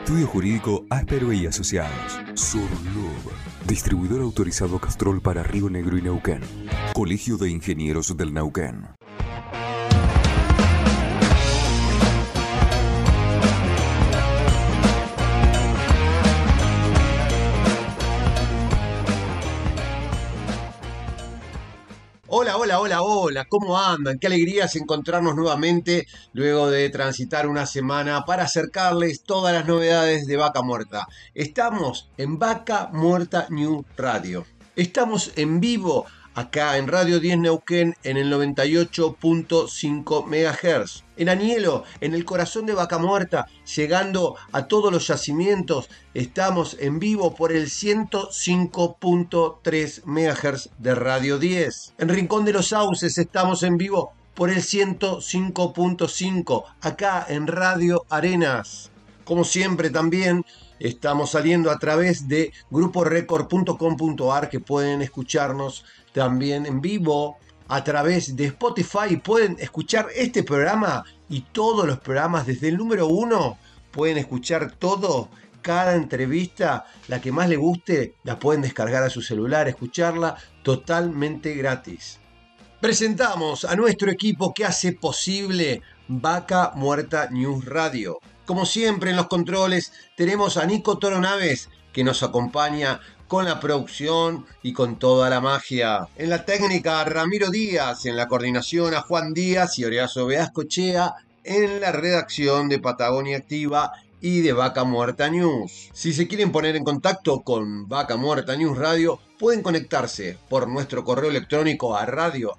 Estudio Jurídico Áspero y Asociados. Surlub. Distribuidor autorizado Castrol para Río Negro y Neuquén. Colegio de Ingenieros del Neuquén. Hola, hola, hola, ¿cómo andan? Qué alegría es encontrarnos nuevamente luego de transitar una semana para acercarles todas las novedades de Vaca Muerta. Estamos en Vaca Muerta New Radio. Estamos en vivo acá en Radio 10 Neuquén en el 98.5 MHz. En Anielo, en el corazón de Vaca Muerta, llegando a todos los yacimientos, estamos en vivo por el 105.3 MHz de Radio 10. En Rincón de los Sauces estamos en vivo por el 105.5 acá en Radio Arenas. Como siempre también estamos saliendo a través de gruporecord.com.ar que pueden escucharnos también en vivo a través de Spotify. Pueden escuchar este programa y todos los programas desde el número uno. Pueden escuchar todo, cada entrevista, la que más le guste, la pueden descargar a su celular, escucharla totalmente gratis. Presentamos a nuestro equipo que hace posible Vaca Muerta News Radio. Como siempre en los controles tenemos a Nico Toronaves que nos acompaña con la producción y con toda la magia. En la técnica, Ramiro Díaz, en la coordinación a Juan Díaz y Horacio Veascochea, en la redacción de Patagonia Activa y de Vaca Muerta News. Si se quieren poner en contacto con Vaca Muerta News Radio, pueden conectarse por nuestro correo electrónico a radio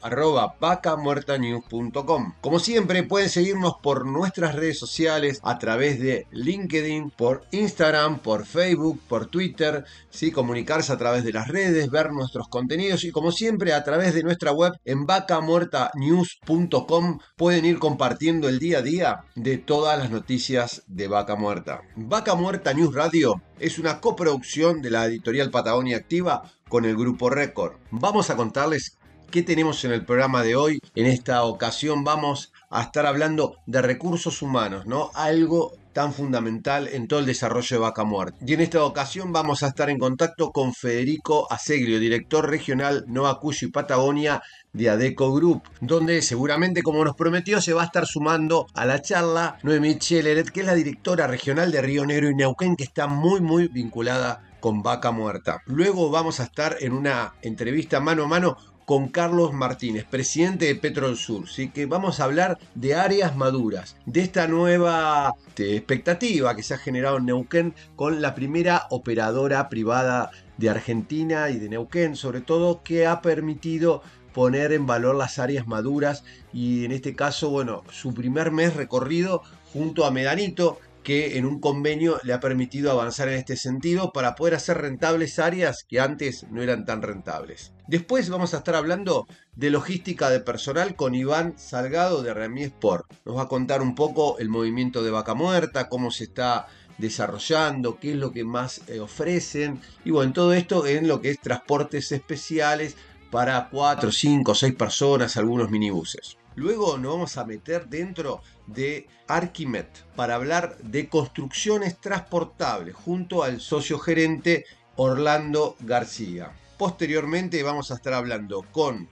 Como siempre, pueden seguirnos por nuestras redes sociales a través de LinkedIn, por Instagram, por Facebook, por Twitter, ¿sí? comunicarse a través de las redes, ver nuestros contenidos y como siempre a través de nuestra web en vacamuertanews.com pueden ir compartiendo el día a día de todas las noticias de Vaca Muerta. Vaca Muerta News Radio es una coproducción de la editorial Patagonia Activa con el grupo Record. Vamos a contarles qué tenemos en el programa de hoy. En esta ocasión vamos a estar hablando de recursos humanos, ¿no? Algo tan fundamental en todo el desarrollo de Vaca Muerta. Y en esta ocasión vamos a estar en contacto con Federico Aseglio, director regional Nova Cuyo y Patagonia de Adeco Group, donde seguramente, como nos prometió, se va a estar sumando a la charla Noemí Cheleret, que es la directora regional de Río Negro y Neuquén, que está muy, muy vinculada con Vaca Muerta. Luego vamos a estar en una entrevista mano a mano con Carlos Martínez, presidente de Petrol Sur. Así que vamos a hablar de áreas maduras, de esta nueva expectativa que se ha generado en Neuquén con la primera operadora privada de Argentina y de Neuquén, sobre todo, que ha permitido poner en valor las áreas maduras y en este caso, bueno, su primer mes recorrido junto a Medanito, que en un convenio le ha permitido avanzar en este sentido para poder hacer rentables áreas que antes no eran tan rentables. Después vamos a estar hablando de logística de personal con Iván Salgado de Remy Sport. Nos va a contar un poco el movimiento de vaca muerta, cómo se está desarrollando, qué es lo que más eh, ofrecen y bueno, todo esto en lo que es transportes especiales para 4, 5, 6 personas, algunos minibuses. Luego nos vamos a meter dentro de Arquimet para hablar de construcciones transportables junto al socio gerente Orlando García. Posteriormente vamos a estar hablando con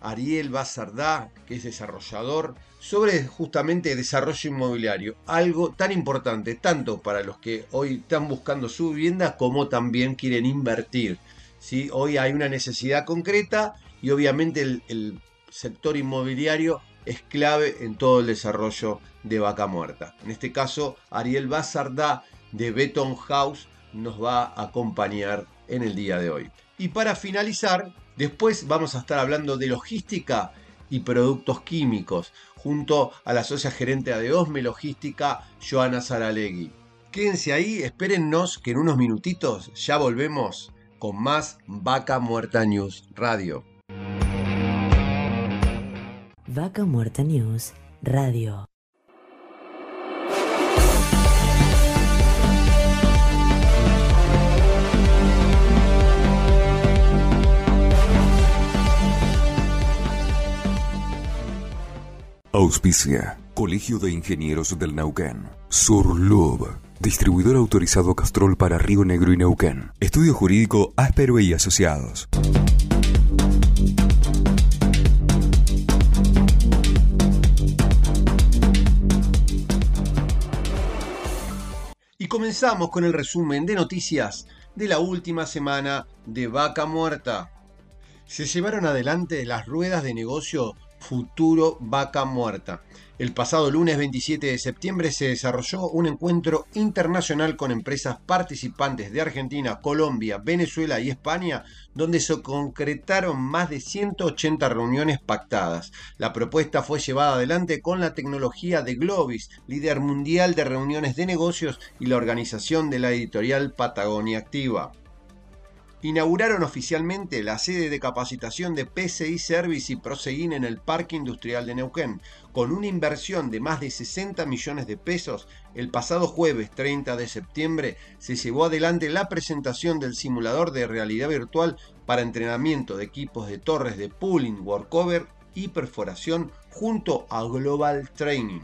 Ariel Bazardá, que es desarrollador, sobre justamente desarrollo inmobiliario, algo tan importante tanto para los que hoy están buscando su vivienda como también quieren invertir. ¿sí? Hoy hay una necesidad concreta y obviamente el, el sector inmobiliario es clave en todo el desarrollo de Vaca Muerta. En este caso, Ariel Bazardá de Beton House nos va a acompañar en el día de hoy. Y para finalizar, después vamos a estar hablando de logística y productos químicos junto a la socia gerente de Osme Logística, Joana Saralegui. Quédense ahí, espérennos que en unos minutitos ya volvemos con más Vaca Muerta News Radio. Vaca Muerta News Radio. Auspicia. Colegio de Ingenieros del Neuquén. Surlub. Distribuidor autorizado Castrol para Río Negro y Neuquén. Estudio Jurídico Áspero y Asociados. Comenzamos con el resumen de noticias de la última semana de Vaca Muerta. Se llevaron adelante las ruedas de negocio Futuro Vaca Muerta. El pasado lunes 27 de septiembre se desarrolló un encuentro internacional con empresas participantes de Argentina, Colombia, Venezuela y España, donde se concretaron más de 180 reuniones pactadas. La propuesta fue llevada adelante con la tecnología de Globis, líder mundial de reuniones de negocios y la organización de la editorial Patagonia Activa inauguraron oficialmente la sede de capacitación de PCI Service y Proseguin en el Parque Industrial de Neuquén. Con una inversión de más de 60 millones de pesos, el pasado jueves 30 de septiembre se llevó adelante la presentación del simulador de realidad virtual para entrenamiento de equipos de torres de pooling, workover y perforación junto a Global Training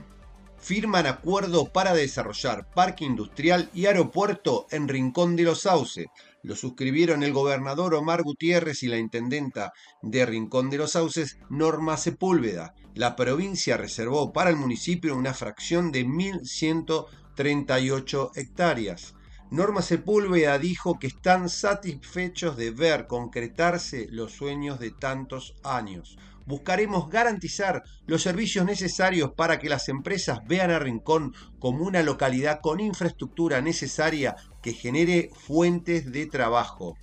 firman acuerdo para desarrollar parque industrial y aeropuerto en Rincón de los Sauces. Lo suscribieron el gobernador Omar Gutiérrez y la intendenta de Rincón de los Sauces, Norma Sepúlveda. La provincia reservó para el municipio una fracción de 1.138 hectáreas. Norma Sepúlveda dijo que están satisfechos de ver concretarse los sueños de tantos años buscaremos garantizar los servicios necesarios para que las empresas vean a Rincón como una localidad con infraestructura necesaria que genere fuentes de trabajo.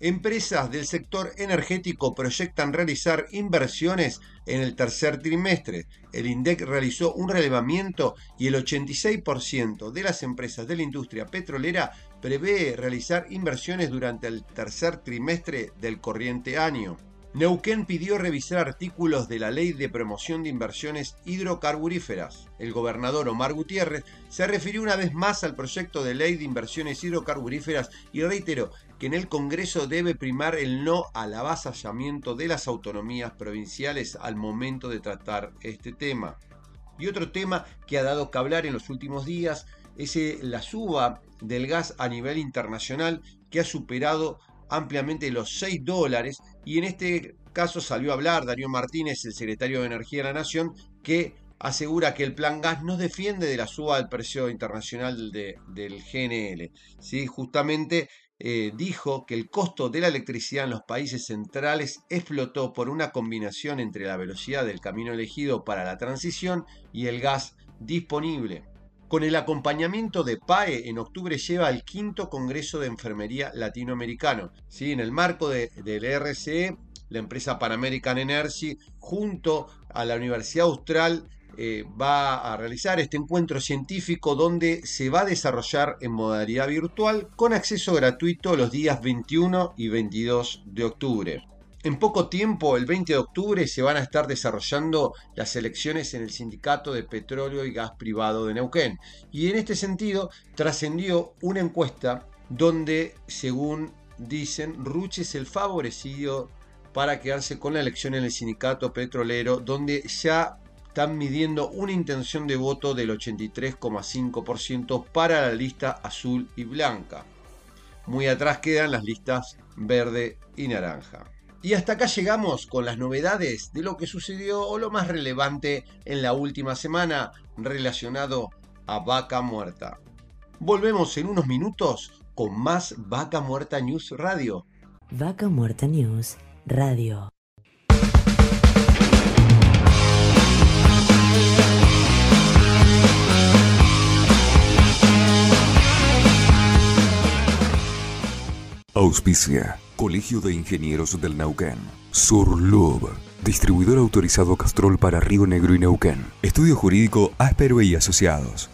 Empresas del sector energético proyectan realizar inversiones en el tercer trimestre. El INDEC realizó un relevamiento y el 86% de las empresas de la industria petrolera prevé realizar inversiones durante el tercer trimestre del corriente año. Neuquén pidió revisar artículos de la Ley de Promoción de Inversiones Hidrocarburíferas. El gobernador Omar Gutiérrez se refirió una vez más al proyecto de ley de inversiones hidrocarburíferas y reiteró que en el Congreso debe primar el no al avasallamiento de las autonomías provinciales al momento de tratar este tema. Y otro tema que ha dado que hablar en los últimos días es eh, la suba del gas a nivel internacional que ha superado ampliamente los 6 dólares y en este caso salió a hablar Darío Martínez, el secretario de Energía de la Nación, que asegura que el plan gas nos defiende de la suba del precio internacional del GNL. ¿sí? Justamente eh, dijo que el costo de la electricidad en los países centrales explotó por una combinación entre la velocidad del camino elegido para la transición y el gas disponible. Con el acompañamiento de PAE, en octubre lleva al quinto Congreso de Enfermería Latinoamericano. ¿sí? En el marco de, del RCE, la empresa Pan American Energy, junto a la Universidad Austral, eh, va a realizar este encuentro científico donde se va a desarrollar en modalidad virtual con acceso gratuito los días 21 y 22 de octubre. En poco tiempo, el 20 de octubre, se van a estar desarrollando las elecciones en el Sindicato de Petróleo y Gas Privado de Neuquén. Y en este sentido, trascendió una encuesta donde, según dicen, Ruche es el favorecido para quedarse con la elección en el Sindicato Petrolero, donde ya están midiendo una intención de voto del 83,5% para la lista azul y blanca. Muy atrás quedan las listas verde y naranja. Y hasta acá llegamos con las novedades de lo que sucedió o lo más relevante en la última semana relacionado a Vaca Muerta. Volvemos en unos minutos con más Vaca Muerta News Radio. Vaca Muerta News Radio. Auspicia Colegio de Ingenieros del Neuquén. Surlub. Distribuidor autorizado Castrol para Río Negro y Neuquén. Estudio Jurídico Áspero y Asociados.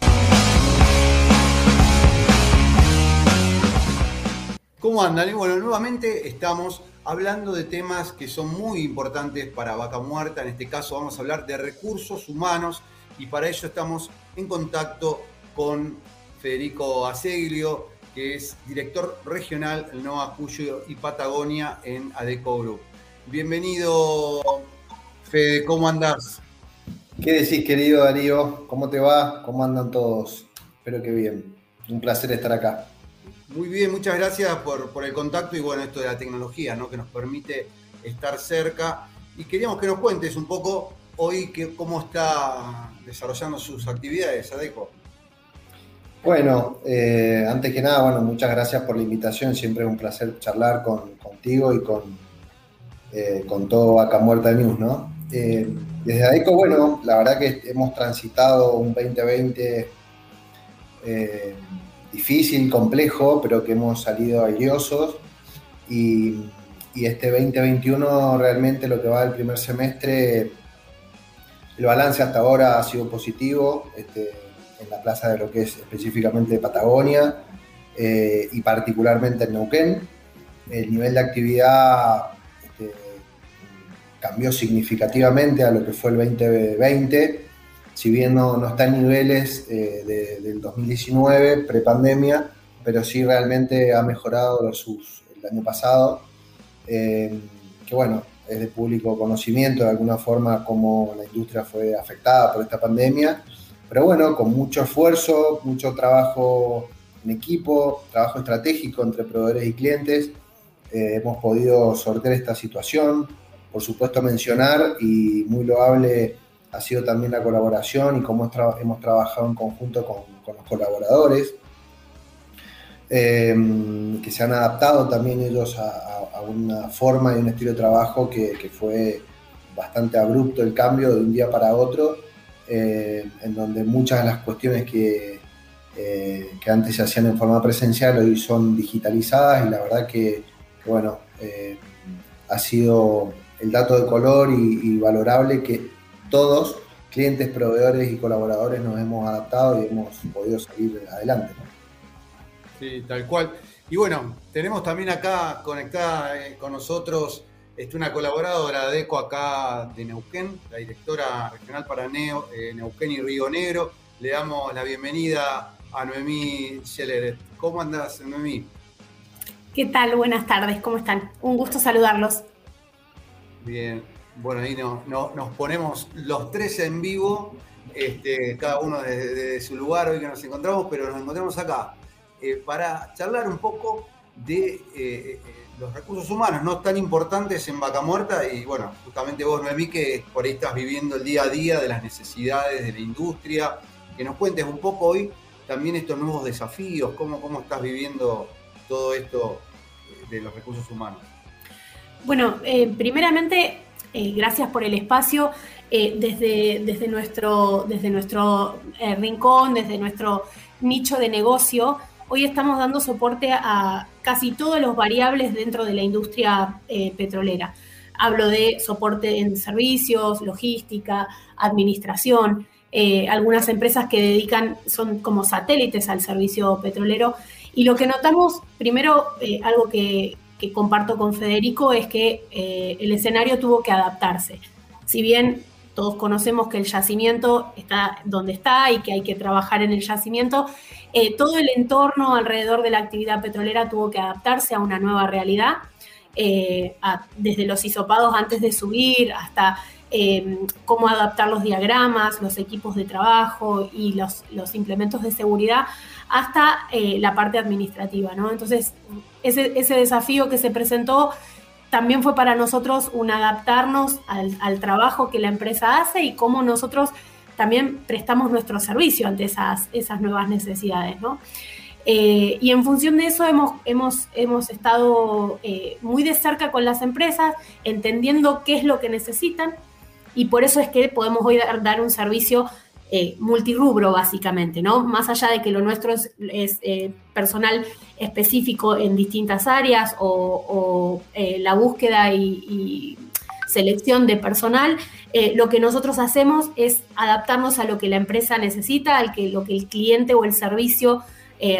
¿Cómo andan? Bueno, nuevamente estamos hablando de temas que son muy importantes para Vaca Muerta. En este caso vamos a hablar de recursos humanos y para ello estamos en contacto con Federico Aseglio, que es director regional Nueva Cuyo y Patagonia en Adeco Group. Bienvenido, Fede, ¿cómo andás? ¿Qué decís, querido Darío? ¿Cómo te va? ¿Cómo andan todos? Espero que bien. Un placer estar acá. Muy bien, muchas gracias por, el contacto y bueno, esto de la tecnología, ¿no? Que nos permite estar cerca. Y queríamos que nos cuentes un poco hoy que, cómo está desarrollando sus actividades, Adeco. Bueno, eh, antes que nada, bueno, muchas gracias por la invitación. Siempre es un placer charlar contigo y con, eh, con todo Vaca Muerta News, ¿no? Eh, desde ADECO, bueno, la verdad que hemos transitado un 2020 difícil, complejo, pero que hemos salido airiosos. Y, este 2021 realmente lo que va del primer semestre, el balance hasta ahora ha sido positivo este, en la plaza de lo que es específicamente de Patagonia eh, y particularmente en Neuquén. El nivel de actividad este, cambió significativamente a lo que fue el 2020 si bien no, está en niveles eh, del 2019, prepandemia, pero sí realmente ha mejorado versus el año pasado, eh, que bueno, es de público conocimiento de alguna forma cómo la industria fue afectada por esta pandemia, pero bueno, con mucho esfuerzo, mucho trabajo en equipo, trabajo estratégico entre proveedores y clientes, eh, hemos podido sortear esta situación. Por supuesto mencionar y muy loable ha sido también la colaboración y cómo hemos trabajado en conjunto con, los colaboradores, em, que se han adaptado también ellos a, una forma y un estilo de trabajo que, fue bastante abrupto el cambio de un día para otro, eh, en donde muchas de las cuestiones que, eh, que antes se hacían en forma presencial hoy son digitalizadas y la verdad que, bueno, eh, ha sido el dato de color y valorable que todos, clientes, proveedores y colaboradores, nos hemos adaptado y hemos podido salir adelante. Sí, tal cual. Y bueno, tenemos también acá conectada con nosotros este, una colaboradora de ECO acá de Neuquén, la directora regional para Neo, eh, Neuquén y Río Negro. Le damos la bienvenida a Noemí Scheller. ¿Cómo andas, Noemí? ¿Qué tal? Buenas tardes, ¿cómo están? Un gusto saludarlos. Bien, bueno, ahí nos ponemos los tres en vivo, este, cada uno desde, su lugar hoy que nos encontramos, pero nos encontramos acá eh, para charlar un poco de eh, los recursos humanos, no tan importantes en Vaca Muerta, y bueno, justamente vos, Noemí, que por ahí estás viviendo el día a día de las necesidades de la industria, que nos cuentes un poco hoy también estos nuevos desafíos, cómo, cómo estás viviendo todo esto de los recursos humanos. Bueno, primeramente eh, gracias por el espacio. Eh, desde, desde, nuestro, desde nuestro eh, rincón, desde nuestro nicho de negocio, hoy estamos dando soporte a casi todos los variables dentro de la industria petrolera. Hablo de soporte en servicios, logística, administración. algunas empresas que dedican, son como satélites al servicio petrolero. Y lo que notamos, primero, algo que, que comparto con Federico es que eh, el escenario tuvo que adaptarse. Si bien todos conocemos que el yacimiento está donde está y que hay que trabajar en el yacimiento, eh, todo el entorno alrededor de la actividad petrolera tuvo que adaptarse a una nueva realidad, eh, desde los hisopados antes de subir hasta cómo adaptar los diagramas, los equipos de trabajo y los, los implementos de seguridad hasta la parte administrativa, ¿no? Entonces, ese, desafío que se presentó también fue para nosotros un adaptarnos al, trabajo que la empresa hace y cómo nosotros también prestamos nuestro servicio ante esas, esas nuevas necesidades, ¿no? Eh, y en función de eso hemos, hemos, hemos estado eh, muy de cerca con las empresas, entendiendo qué es lo que necesitan y por eso es que podemos hoy dar un servicio eh, multirubro básicamente, ¿no? Más allá de que lo nuestro es, eh, personal específico en distintas áreas o, la búsqueda y, selección de personal, lo que nosotros hacemos es adaptarnos a lo que la empresa necesita, al que, lo que el cliente o el servicio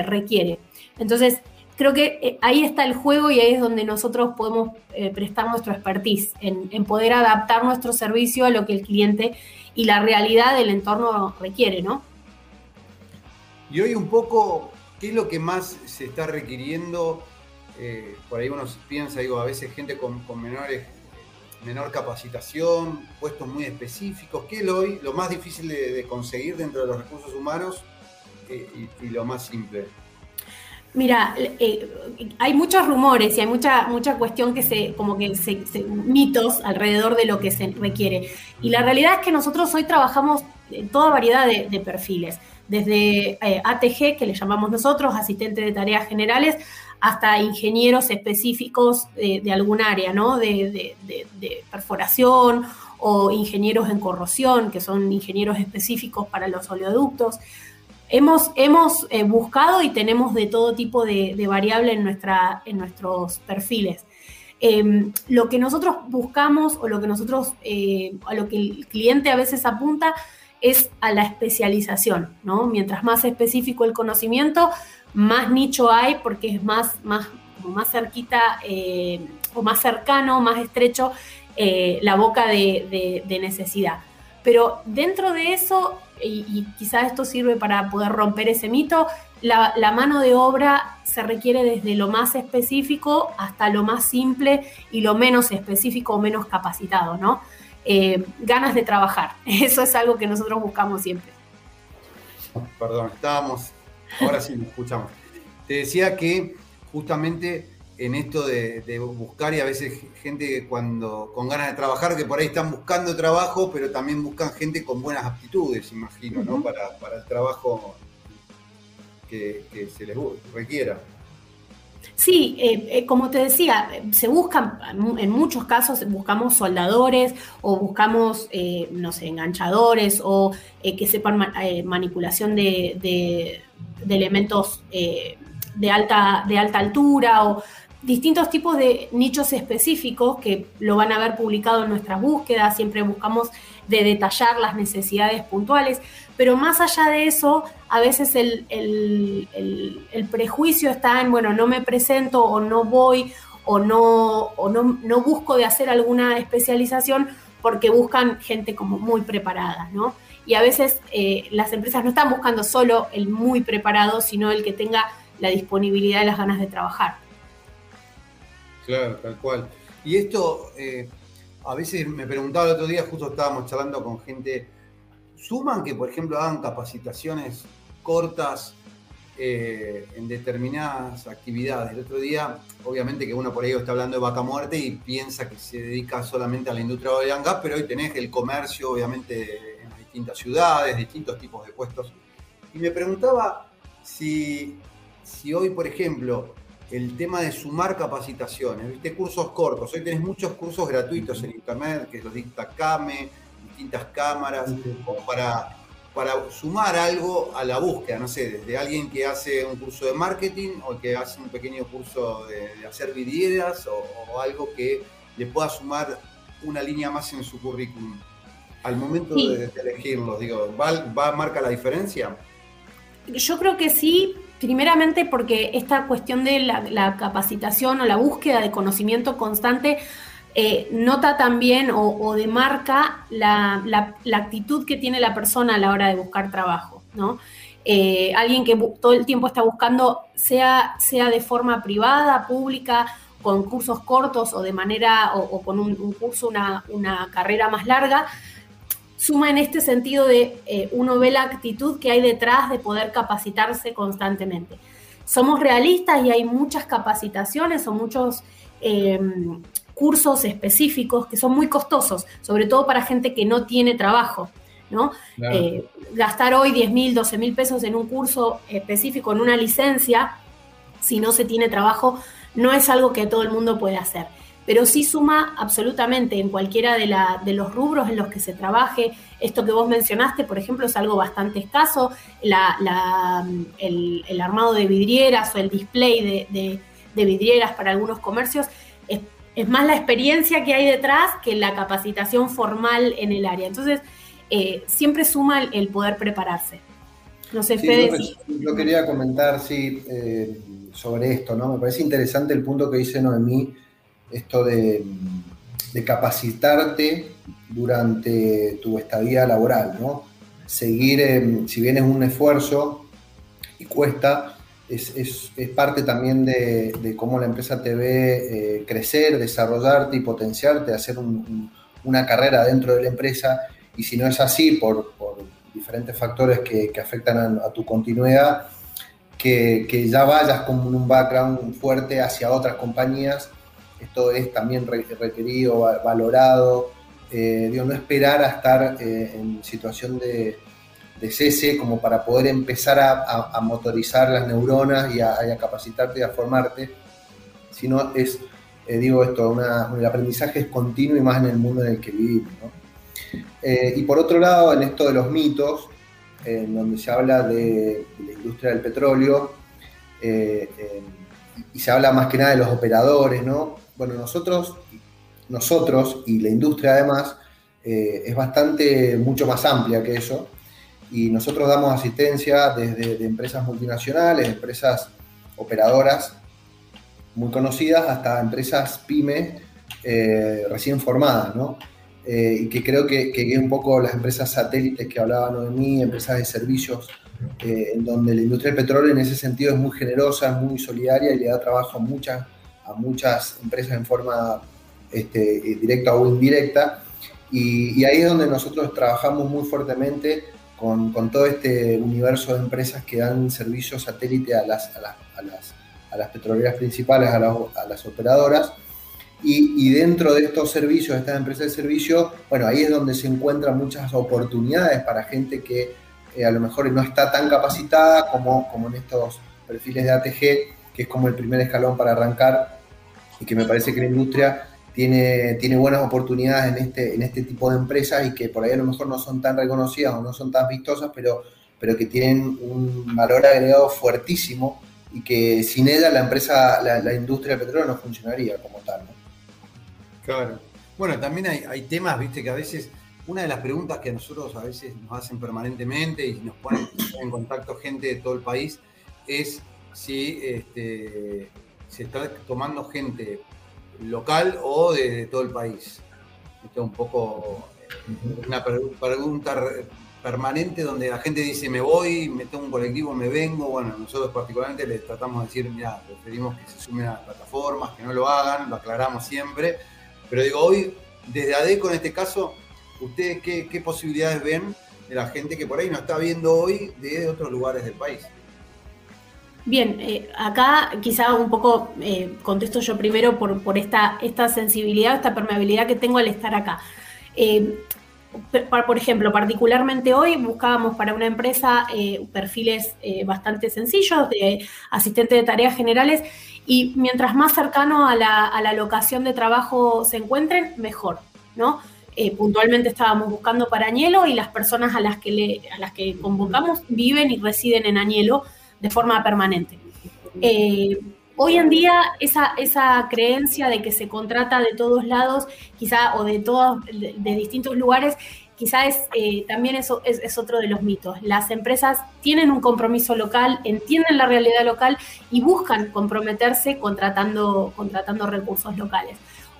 requiere. Entonces, creo que eh, ahí está el juego y ahí es donde nosotros podemos eh, prestar nuestro expertise, en, poder adaptar nuestro servicio a lo que el cliente y la realidad del entorno requiere, ¿no? Y hoy un poco, ¿qué es lo que más se está requiriendo? Eh, por ahí uno piensa, digo, a veces gente con, menores, menor capacitación, puestos muy específicos. ¿Qué es hoy lo más difícil de, conseguir dentro de los recursos humanos y lo más simple? Mira, eh, hay muchos rumores y hay mucha, mucha cuestión que se, como que se, mitos alrededor de lo que se requiere. Y la realidad es que nosotros hoy trabajamos en toda variedad de, perfiles, desde eh, ATG, que le llamamos nosotros, asistente de tareas generales, hasta ingenieros específicos de algún área, ¿no? De, de perforación o ingenieros en corrosión, que son ingenieros específicos para los oleoductos. Hemos, hemos eh, buscado y tenemos de todo tipo de, variable en, nuestra, en nuestros perfiles. Em, lo que nosotros buscamos o lo que nosotros, eh, a lo que el cliente a veces apunta es a la especialización, ¿no? Mientras más específico el conocimiento, más nicho hay porque es más, más, más cerquita eh, o más cercano, más estrecho la boca de, de necesidad. Pero dentro de eso y, quizás esto sirve para poder romper ese mito, la, mano de obra se requiere desde lo más específico hasta lo más simple y lo menos específico o menos capacitado, ¿no? Eh, ganas de trabajar, eso es algo que nosotros buscamos siempre. Perdón, estábamos, ahora sí escuchamos. Te decía que justamente en esto de, buscar y a veces gente cuando con ganas de trabajar, que por ahí están buscando trabajo, pero también buscan gente con buenas aptitudes, imagino, ¿no? Para, el trabajo que, se les requiera. Sí, eh, eh, como te decía, se buscan, en muchos casos buscamos soldadores o buscamos, eh, no sé, enganchadores o que sepan manipulación de, de elementos de, alta, de alta altura o distintos tipos de nichos específicos que lo van a ver publicado en nuestras búsquedas, siempre buscamos de detallar las necesidades puntuales, pero más allá de eso, a veces el, prejuicio está en, bueno, no me presento o no voy o no, o no, no busco de hacer alguna especialización porque buscan gente como muy preparada, ¿no? Y a veces eh, las empresas no están buscando solo el muy preparado, sino el que tenga la disponibilidad y las ganas de trabajar. Claro, tal cual. Y esto, eh, a veces me preguntaba el otro día, justo estábamos charlando con gente, ¿suman que, por ejemplo, hagan capacitaciones cortas eh, en determinadas actividades? El otro día, obviamente que uno por ahí está hablando de vaca muerte y piensa que se dedica solamente a la industria de gas, pero hoy tenés el comercio, obviamente, en distintas ciudades, distintos tipos de puestos. Y me preguntaba si, si hoy, por ejemplo, el tema de sumar capacitaciones, ¿viste? Cursos cortos. Hoy tenés muchos cursos gratuitos en internet, que los dicta CAME, distintas cámaras, como para, para sumar algo a la búsqueda, no sé, desde alguien que hace un curso de marketing o que hace un pequeño curso de, hacer vidrieras o, algo que le pueda sumar una línea más en su currículum. Al momento de, elegirlos, digo, ¿va, ¿va marca la diferencia? Yo creo que sí, Primeramente porque esta cuestión de la, capacitación o la búsqueda de conocimiento constante eh, nota también o, demarca la, actitud que tiene la persona a la hora de buscar trabajo, ¿no? Eh, alguien que todo el tiempo está buscando, sea, sea de forma privada, pública, con cursos cortos o de manera, o, con un, curso, una, una carrera más larga, suma en este sentido de eh, uno ve la actitud que hay detrás de poder capacitarse constantemente. Somos realistas y hay muchas capacitaciones o muchos em, cursos específicos que son muy costosos, sobre todo para gente que no tiene trabajo. ¿no? Eh, gastar hoy 10 mil, 12 mil pesos en un curso específico, en una licencia, si no se tiene trabajo, no es algo que todo el mundo puede hacer pero sí suma absolutamente en cualquiera de, de, los rubros en los que se trabaje. Esto que vos mencionaste, por ejemplo, es algo bastante escaso, la, el, armado de vidrieras o el display de, vidrieras para algunos comercios. Es, más la experiencia que hay detrás que la capacitación formal en el área. Entonces, eh, siempre suma el poder prepararse. No sé, Fede. Yo, quería comentar, sí, eh, sobre esto, ¿no? Me parece interesante el punto que dice Noemí, esto de, capacitarte durante tu estadía laboral, ¿no? Seguir, em, si bien es un esfuerzo y cuesta, es, parte también de, cómo la empresa te ve eh, crecer, desarrollarte y potenciarte, hacer una carrera dentro de la empresa. Y si no es así, por, diferentes factores que, afectan a, tu continuidad, que, ya vayas con un background fuerte hacia otras compañías. Esto es también requerido, valorado. Eh, no esperar a estar eh, en situación de, cese como para poder empezar a, motorizar las neuronas y a, capacitarte y a formarte, sino es, eh, digo esto, el aprendizaje es continuo y más en el mundo en el que vivimos. Eh, y por otro lado, en esto de los mitos, en donde se habla de, la industria del petróleo, y se habla más que nada de los operadores, ¿no? Bueno, nosotros, nosotros y la industria además, es bastante, mucho más amplia que eso, y nosotros damos asistencia desde empresas multinacionales, empresas operadoras muy conocidas, hasta empresas pymes eh, recién formadas, ¿no? Eh, y que creo que, que, es un poco las empresas satélites que hablaban de mí, empresas de servicios, eh, en donde la industria del petróleo en ese sentido es muy generosa, es muy solidaria y le da trabajo a muchas, a muchas empresas en forma este, directa o indirecta. Y, y ahí es donde nosotros trabajamos muy fuertemente con, todo este universo de empresas que dan servicios satélite a las, a las, a las, petroleras principales, a las, operadoras. Y, dentro de estos servicios, estas empresas de servicio, bueno, ahí es donde se encuentran muchas oportunidades para gente que eh, a lo mejor no está tan capacitada como, como en estos perfiles de ATG, que es como el primer escalón para arrancar y que me parece que la industria tiene, tiene buenas oportunidades en este, en este tipo de empresas y que por ahí a lo mejor no son tan reconocidas o no son tan vistosas, pero, pero que tienen un valor agregado fuertísimo y que sin ella la empresa, la, industria del petróleo no funcionaría como tal. Claro. Bueno, también hay, temas, viste, que a veces, una de las preguntas que a nosotros a veces nos hacen permanentemente y nos ponen en contacto gente de todo el país es si este, se está tomando gente local o de, todo el país. Esto es un poco una pregunta permanente donde la gente dice me voy, me tomo un colectivo, me vengo. Bueno, nosotros particularmente les tratamos de decir, mira, preferimos que se sumen a las plataformas, que no lo hagan, lo aclaramos siempre. Pero digo, hoy, desde ADECO en este caso, ¿ustedes qué, qué posibilidades ven de la gente que por ahí no está viendo hoy de otros lugares del país? Bien, eh, acá quizá un poco eh, contesto yo primero por, esta, esta sensibilidad, esta permeabilidad que tengo al estar acá. Eh, por ejemplo, particularmente hoy buscábamos para una empresa perfiles bastante sencillos de asistente de tareas generales y mientras más cercano a la, a la locación de trabajo se encuentren, mejor, ¿no? puntualmente estábamos buscando para Añelo y las personas a las que, le, a las que convocamos viven y residen en Añelo de forma permanente. Eh, hoy en día esa, esa creencia de que se contrata de todos lados, quizá, o de todos, de, distintos lugares, quizá es, eh, también eso es, otro de los mitos. Las empresas tienen un compromiso local, entienden la realidad local y buscan comprometerse contratando, contratando recursos locales.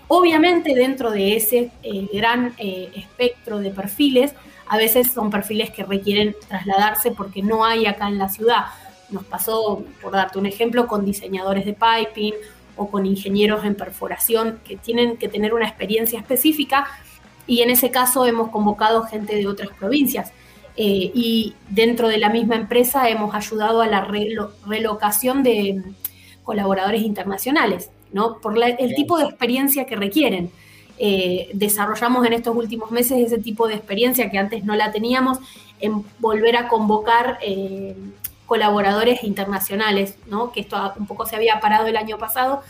Obviamente dentro de ese eh, gran espectro de perfiles, a veces son perfiles que requieren trasladarse porque no hay acá en la ciudad nos pasó, por darte un ejemplo, con diseñadores de piping o con ingenieros en perforación que tienen que tener una experiencia específica y en ese caso hemos convocado gente de otras provincias. Eh, y dentro de la misma empresa hemos ayudado a la relocación de colaboradores internacionales, ¿no? Por el tipo de experiencia que requieren. Eh, desarrollamos en estos últimos meses ese tipo de experiencia que antes no la teníamos en volver a convocar eh, colaboradores internacionales, ¿no? que esto un poco se había parado el año pasado.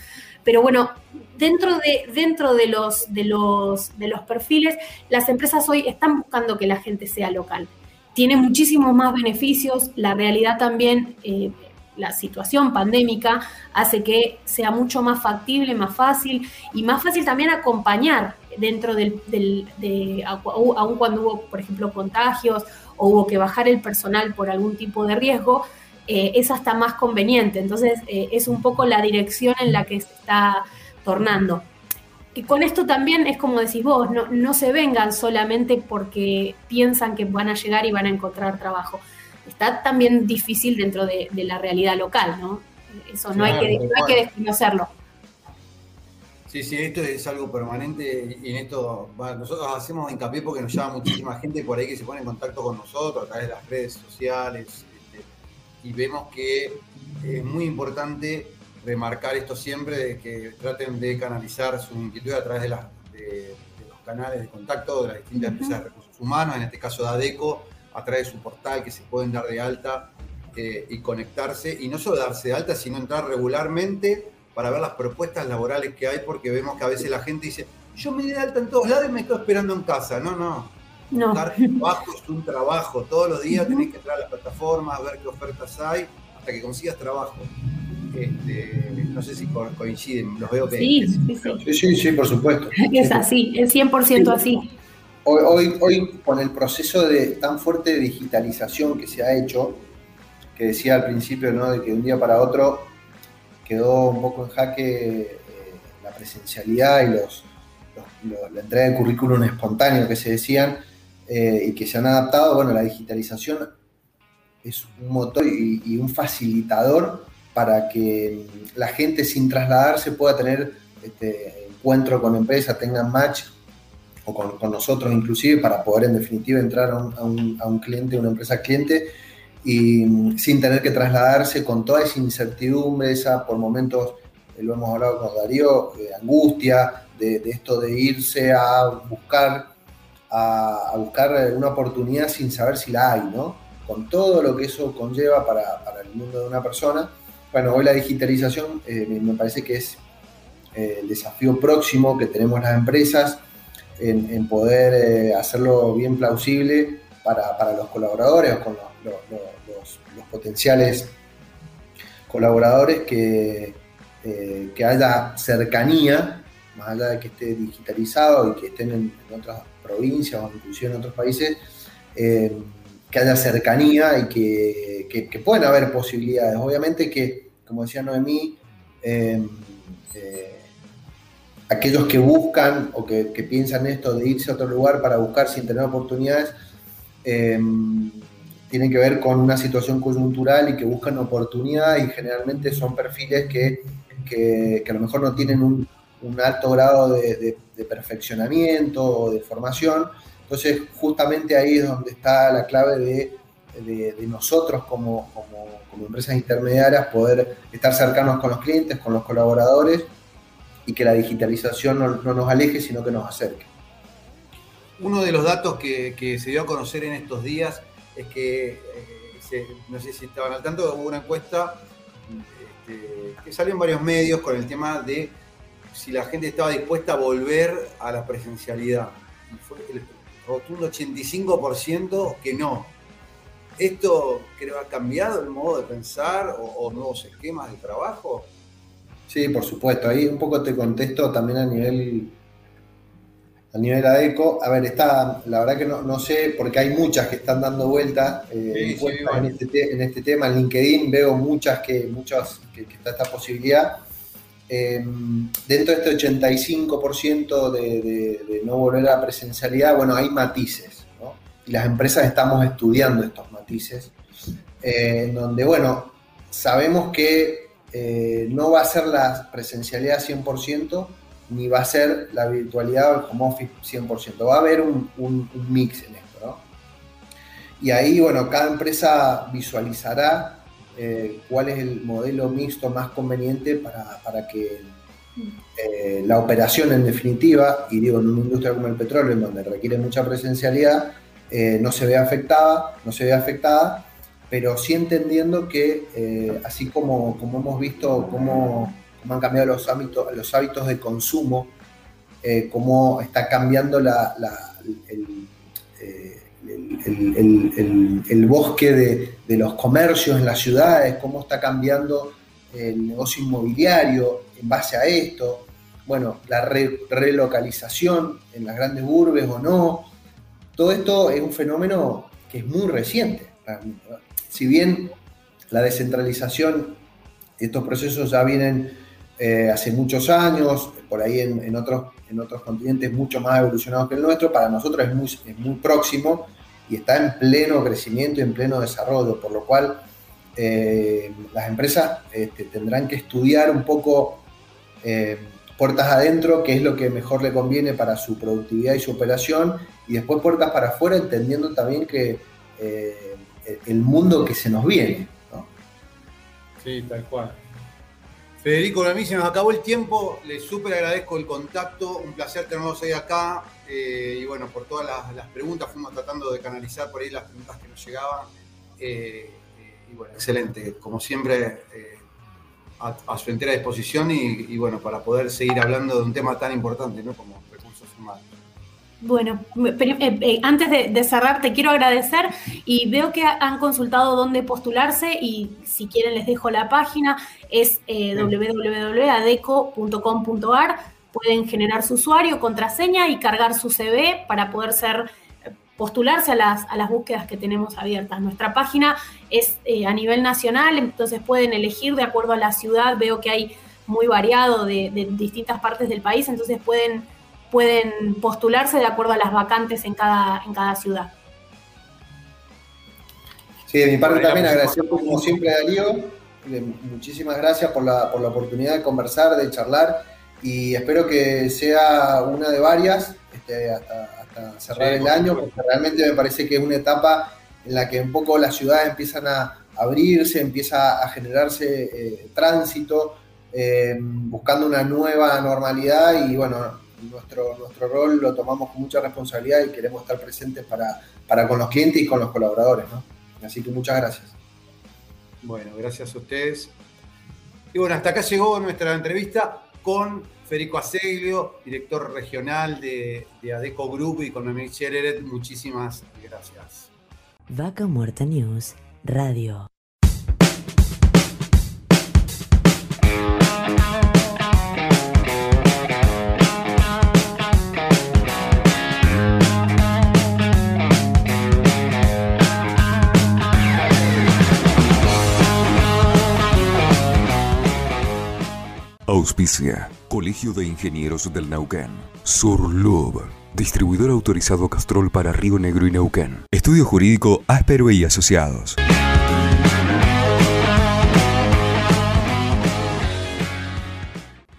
Pero bueno, dentro de, dentro de, los, de, los, de los perfiles, las empresas hoy están buscando que la gente sea local. Tiene muchísimos más beneficios, la realidad también, eh, la situación pandémica hace que sea mucho más factible, más fácil y más fácil también acompañar dentro del, del de, aun cuando hubo, por ejemplo, contagios o hubo que bajar el personal por algún tipo de riesgo, eh, es hasta más conveniente. Entonces, eh, es un poco la dirección en la que se está tornando. Y con esto también es como decís vos, no, no se vengan solamente porque piensan que van a llegar y van a encontrar trabajo. Está también difícil dentro de, la realidad local, ¿no? Eso no, hay que, no hay que desconocerlo. Sí, sí, esto es algo permanente y en esto nosotros hacemos hincapié porque nos llama muchísima gente por ahí que se pone en contacto con nosotros a través de las redes sociales y vemos que es muy importante remarcar esto siempre, de que traten de canalizar su inquietud a través de, los canales de contacto de las distintas empresas de recursos humanos, en este caso de ADECO, a través de su portal que se pueden dar de alta eh, y conectarse, y no solo darse de alta, sino entrar regularmente para ver las propuestas laborales que hay, porque vemos que a veces la gente dice, yo me di de alta en todos lados y me estoy esperando en casa. No, no, no. trabajo es un trabajo. Todos los días tenés que entrar a las plataformas, ver qué ofertas hay, hasta que consigas trabajo. Este, no sé si coinciden, los veo que... Sí, sí, sí, sí, por supuesto. Es así, es 100% así. Hoy, hoy, hoy, con el proceso de tan fuerte de digitalización que se ha hecho, que decía al principio, ¿no? de que de un día para otro quedó un poco en jaque eh, la presencialidad y los, la entrega de currículum espontáneo que se decían, eh, y que se han adaptado, bueno, la digitalización es un motor y, un facilitador para que la gente sin trasladarse pueda tener este encuentro con empresas, tengan match o con, nosotros inclusive para poder en definitiva entrar a un, a un, cliente, una empresa cliente y mm, sin tener que trasladarse con toda esa incertidumbre, esa por momentos, eh, lo hemos hablado con Darío, angustia, de, esto de irse a buscar a, buscar una oportunidad sin saber si la hay, ¿no? Con todo lo que eso conlleva para, el mundo de una persona. Bueno, hoy la digitalización eh, me parece que es eh, el desafío próximo que tenemos las empresas en, poder hacerlo bien plausible para, los colaboradores con los, potenciales colaboradores que, que haya cercanía, más allá de que esté digitalizado y que estén en, otras provincias o inclusive en otros países, eh, que haya cercanía y que, puedan haber posibilidades. Obviamente que, como decía Noemí, eh, eh, aquellos que buscan o que, piensan esto de irse a otro lugar para buscar sin tener oportunidades, tienen que ver con una situación coyuntural y que buscan oportunidad y generalmente son perfiles que, a lo mejor no tienen un, alto grado de, perfeccionamiento o de formación. Entonces, justamente ahí es donde está la clave de, nosotros como, empresas intermediarias poder estar cercanos con los clientes, con los colaboradores y que la digitalización no, nos aleje, sino que nos acerque. Uno de los datos que, se dio a conocer en estos días es que, eh, no sé si estaban al tanto, hubo una encuesta este, que salió en varios medios con el tema de si la gente estaba dispuesta a volver a la presencialidad. Y fue el rotundo 85% que no. ¿Esto creo ha cambiado el modo de pensar o, nuevos esquemas de trabajo? Sí, por supuesto. Ahí un poco te contesto también a nivel a nivel ADECO. A ver, está, la verdad que no, sé, porque hay muchas que están dando vueltas eh, este en, este, tema. En LinkedIn veo muchas que, muchas que está esta posibilidad. Em, dentro de este 85% de, no volver a la presencialidad, bueno, hay matices, ¿no? Y las empresas estamos estudiando estos matices, eh, en donde, bueno, sabemos que eh, no va a ser la presencialidad 100%, ni va a ser la virtualidad o el home office 100%, va a haber un, un mix en esto, ¿no? Y ahí, bueno, cada empresa visualizará eh, cuál es el modelo mixto más conveniente para, que eh, la operación en definitiva, y digo en una industria como el petróleo, en donde requiere mucha presencialidad, eh, no se vea afectada, no se vea afectada, pero sí entendiendo que así como, como hemos visto cómo, han cambiado los hábitos, de consumo, cómo está cambiando el, el, bosque de, los comercios en las ciudades, cómo está cambiando el negocio inmobiliario en base a esto, bueno, la relocalización en las grandes urbes o no. Todo esto es un fenómeno que es muy reciente. Si bien la descentralización, estos procesos ya vienen eh, hace muchos años, por ahí en, otros, en otros continentes mucho más evolucionados que el nuestro, para nosotros es muy, próximo y está en pleno crecimiento y en pleno desarrollo, por lo cual eh, las empresas este, tendrán que estudiar un poco eh, puertas adentro, qué es lo que mejor le conviene para su productividad y su operación, y después puertas para afuera, entendiendo también que el mundo que se nos viene. Sí, tal cual. Federico, a mí se nos acabó el tiempo, les súper agradezco el contacto, un placer tenerlos ahí acá eh, y bueno, por todas las, preguntas fuimos tratando de canalizar por ahí las preguntas que nos llegaban eh, y bueno, excelente, como siempre eh, a, su entera disposición y, y, bueno, para poder seguir hablando de un tema tan importante ¿no? como. Bueno, eh, eh, antes de, cerrar, te quiero agradecer y veo que han consultado dónde postularse y si quieren les dejo la página, es eh, www.adeco.com.ar. Pueden generar su usuario, contraseña y cargar su CV para poder ser postularse a las, a las búsquedas que tenemos abiertas. Nuestra página es a nivel nacional, entonces pueden elegir de acuerdo a la ciudad. Veo que hay muy variado de, de distintas partes del país, entonces pueden pueden postularse de acuerdo a las vacantes en cada, en cada ciudad. Sí, de mi parte también agradecer como siempre a Darío. Muchísimas gracias por la, por la oportunidad de conversar, de charlar y espero que sea una de varias este, hasta, cerrar el año, porque realmente me parece que es una etapa en la que un poco las ciudades empiezan a abrirse, empieza a generarse eh, tránsito, eh, buscando una nueva normalidad y bueno, nuestro, nuestro rol lo tomamos con mucha responsabilidad y queremos estar presentes para, para con los clientes y con los colaboradores. ¿no? Así que muchas gracias. Bueno, gracias a ustedes. Y bueno, hasta acá llegó nuestra entrevista con Federico Aseglio, director regional de, de Adeco Group y con Noemí Chereret. Muchísimas gracias. Vaca Muerta News, Radio. Auspicia. Colegio de Ingenieros del Neuquén. Surlub. Distribuidor autorizado Castrol para Río Negro y Neuquén. Estudio Jurídico Áspero y Asociados.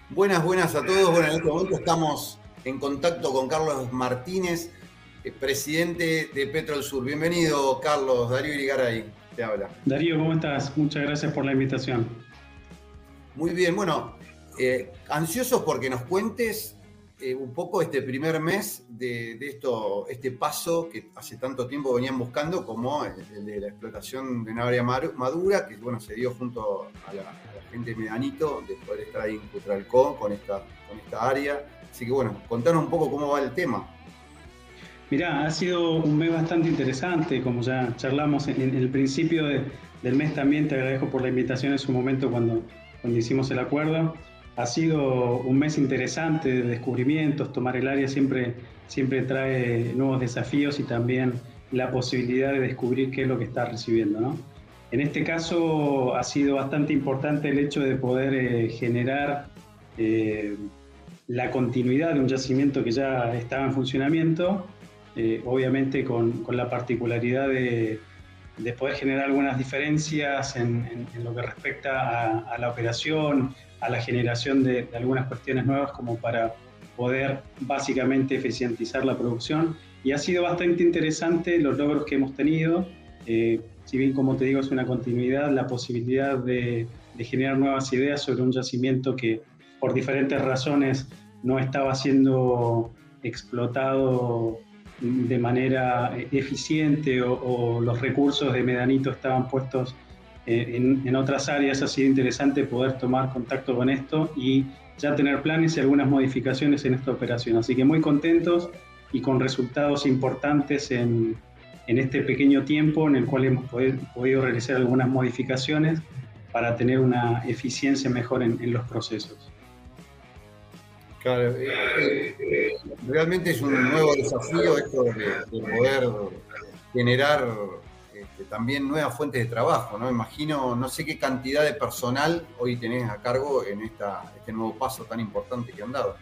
Buenas, buenas a todos. Bueno, en este momento estamos en contacto con Carlos Martínez, eh, presidente de Petrol Sur. Bienvenido, Carlos. Darío Irigaray te habla. Darío, ¿cómo estás? Muchas gracias por la invitación. Muy bien, bueno, eh, ansiosos porque nos cuentes eh, un poco este primer mes de, esto, este paso que hace tanto tiempo venían buscando, como el, de la explotación de una área madura, que bueno, se dio junto a la, gente de Medanito, de poder estar ahí en Cutralcó con esta, con esta área. Así que bueno, contanos un poco cómo va el tema. Mirá, ha sido un mes bastante interesante, como ya charlamos en, el principio del mes también, te agradezco por la invitación en su momento cuando, cuando hicimos el acuerdo. Ha sido un mes interesante de descubrimientos, tomar el área siempre, siempre trae nuevos desafíos y también la posibilidad de descubrir qué es lo que está recibiendo. ¿no? En este caso ha sido bastante importante el hecho de poder eh, generar eh, la continuidad de un yacimiento que ya estaba en funcionamiento, eh, obviamente con, con, la particularidad de, de, poder generar algunas diferencias en, en, lo que respecta a, a, la operación, a la generación de, algunas cuestiones nuevas como para poder básicamente eficientizar la producción. Y ha sido bastante interesante los logros que hemos tenido. Eh, si bien, como te digo, es una continuidad, la posibilidad de, generar nuevas ideas sobre un yacimiento que por diferentes razones no estaba siendo explotado de manera eficiente o, o los recursos de Medanito estaban puestos eh, en, otras áreas ha sido interesante poder tomar contacto con esto y ya tener planes y algunas modificaciones en esta operación. Así que muy contentos y con resultados importantes en, en este pequeño tiempo en el cual hemos podido, realizar algunas modificaciones para tener una eficiencia mejor en, los procesos. Claro, eh, eh, realmente es un nuevo desafío esto de, poder generar este, también nuevas fuentes de trabajo, ¿no? Imagino, no sé qué cantidad de personal hoy tenés a cargo en esta, este nuevo paso tan importante que han dado.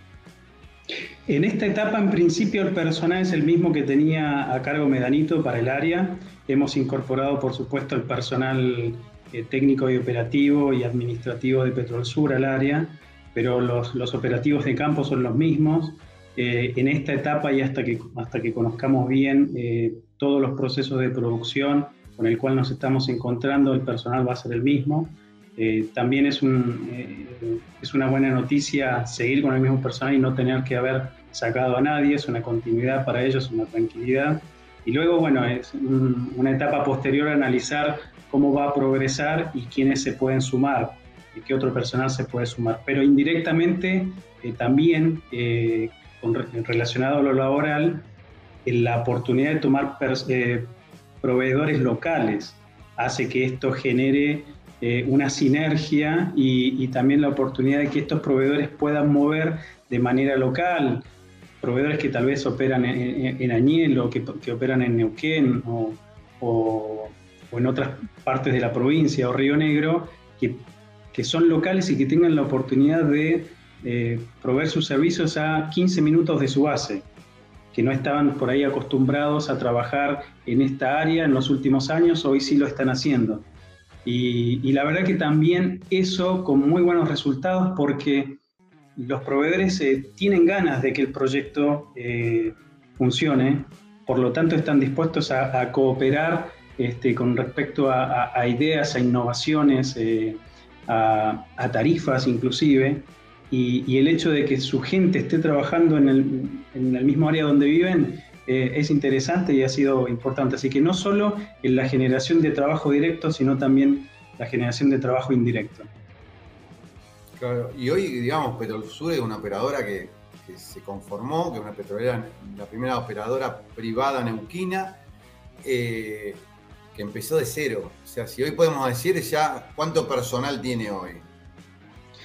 En esta etapa, en principio, el personal es el mismo que tenía a cargo Medanito para el área. Hemos incorporado, por supuesto, el personal eh, técnico y operativo y administrativo de Petrol Sur al área, pero los, operativos de campo son los mismos. Eh, en esta etapa y hasta que, hasta que conozcamos bien eh, todos los procesos de producción con el cual nos estamos encontrando, el personal va a ser el mismo. también es, un, es una buena noticia seguir con el mismo personal y no tener que haber sacado a nadie, es una continuidad para ellos, una tranquilidad. Y luego, bueno, es una etapa posterior a analizar cómo va a progresar y quiénes se pueden sumar, y qué otro personal se puede sumar. Pero indirectamente eh, también eh, relacionado a lo laboral, la oportunidad de tomar eh, proveedores locales hace que esto genere una sinergia y, también la oportunidad de que estos proveedores puedan mover de manera local, proveedores que tal vez operan en, Añel o que, operan en Neuquén o o en otras partes de la provincia o Río Negro que, que son locales y que tengan la oportunidad de eh, proveer sus servicios a 15 minutos de su base, que no estaban por ahí acostumbrados a trabajar en esta área en los últimos años, hoy sí lo están haciendo. Y, la verdad que también eso con muy buenos resultados porque los proveedores eh, tienen ganas de que el proyecto eh, funcione, por lo tanto están dispuestos a, a cooperar este, con respecto a, ideas, a innovaciones, eh, a, tarifas inclusive, y, el hecho de que su gente esté trabajando en el, mismo área donde viven eh, es interesante y ha sido importante. Así que no solo en la generación de trabajo directo, sino también la generación de trabajo indirecto. Claro, y hoy, digamos, Petrolsur es una operadora que, se conformó, que es una petrolera, la primera operadora privada neuquina, eh, que empezó de cero. O sea, si hoy podemos decir ya cuánto personal tiene hoy.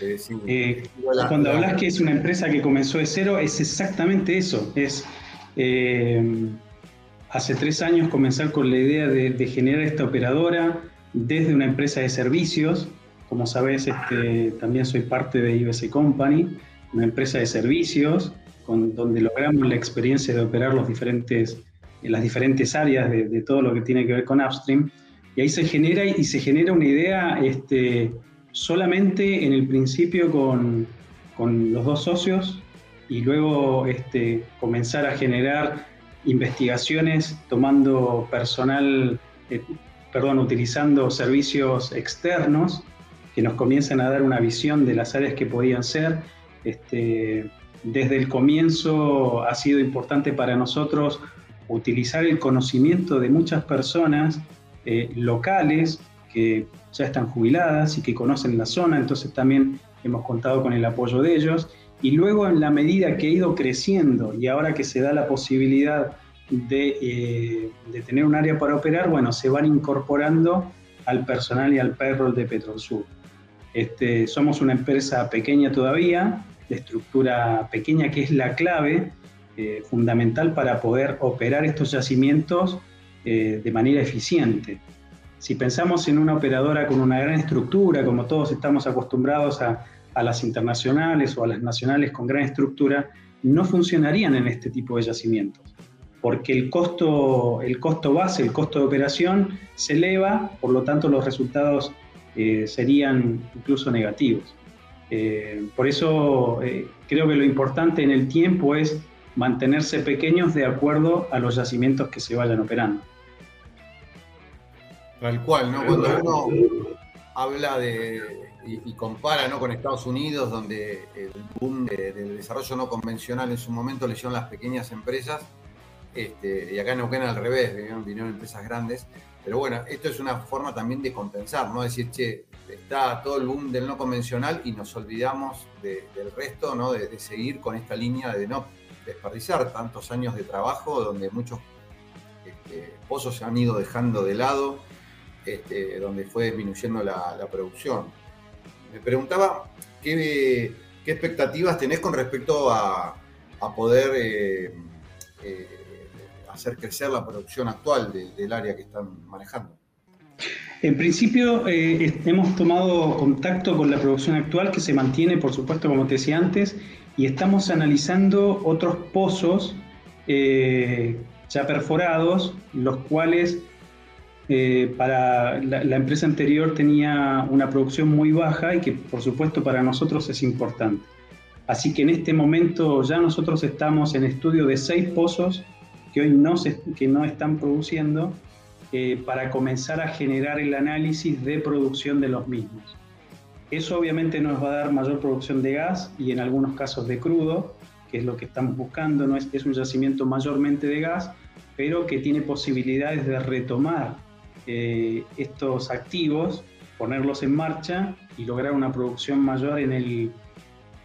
Eh, cuando hablas que es una empresa que comenzó de cero, es exactamente eso. Es eh, hace tres años comenzar con la idea de, generar esta operadora desde una empresa de servicios. Como sabes, este, también soy parte de IBC Company, una empresa de servicios, con, donde logramos la experiencia de operar los diferentes en las diferentes áreas de, todo lo que tiene que ver con upstream. Y ahí se genera y se genera una idea este, solamente en el principio con, con los dos socios y luego este, comenzar a generar investigaciones tomando personal, eh, perdón, utilizando servicios externos que nos comienzan a dar una visión de las áreas que podían ser. Este, desde el comienzo ha sido importante para nosotros utilizar el conocimiento de muchas personas eh, locales que ya están jubiladas y que conocen la zona, entonces también hemos contado con el apoyo de ellos. Y luego en la medida que ha ido creciendo y ahora que se da la posibilidad de, eh, tener un área para operar, bueno, se van incorporando al personal y al payroll de Petrosur. Este, somos una empresa pequeña todavía, de estructura pequeña que es la clave, eh, fundamental para poder operar estos yacimientos eh, de manera eficiente. Si pensamos en una operadora con una gran estructura, como todos estamos acostumbrados a, las internacionales o a las nacionales con gran estructura, no funcionarían en este tipo de yacimientos, porque el costo, el costo base, el costo de operación se eleva, por lo tanto los resultados eh, serían incluso negativos. por eso creo que lo importante en el tiempo es mantenerse pequeños de acuerdo a los yacimientos que se vayan operando. Tal cual, ¿no? Cuando uno habla de y, compara ¿no? con Estados Unidos, donde el boom del desarrollo no convencional en su momento le las pequeñas empresas, este, y acá en Neuquén al revés, vinieron, empresas grandes. Pero bueno, esto es una forma también de compensar, ¿no? Decir, che, está todo el boom del no convencional y nos olvidamos del resto, ¿no? De, de, seguir con esta línea de no desperdiciar tantos años de trabajo donde muchos este, pozos se han ido dejando de lado, este, donde fue disminuyendo la, producción. Me preguntaba qué, expectativas tenés con respecto a, poder eh, eh, hacer crecer la producción actual del área que están manejando. En principio, eh, hemos tomado contacto con la producción actual que se mantiene, por supuesto, como te decía antes, y estamos analizando otros pozos ya perforados, los cuales eh, para la, empresa anterior tenía una producción muy baja y que por supuesto para nosotros es importante. Así que en este momento ya nosotros estamos en estudio de seis pozos que hoy no, se, que no están produciendo eh, para comenzar a generar el análisis de producción de los mismos. Eso obviamente nos va a dar mayor producción de gas y en algunos casos de crudo, que es lo que estamos buscando, no es, es un yacimiento mayormente de gas, pero que tiene posibilidades de retomar eh, estos activos, ponerlos en marcha y lograr una producción mayor en el,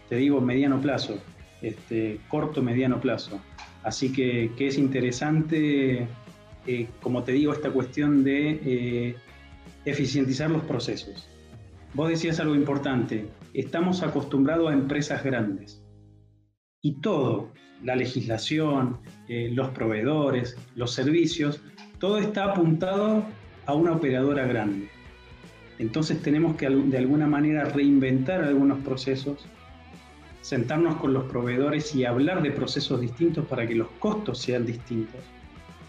te digo, mediano plazo, este, corto, mediano plazo. Así que, que es interesante, eh, como te digo, esta cuestión de eh, eficientizar los procesos. Vos decías algo importante, estamos acostumbrados a empresas grandes y todo, la legislación, eh, los proveedores, los servicios, todo está apuntado a una operadora grande. Entonces tenemos que de alguna manera reinventar algunos procesos, sentarnos con los proveedores y hablar de procesos distintos para que los costos sean distintos.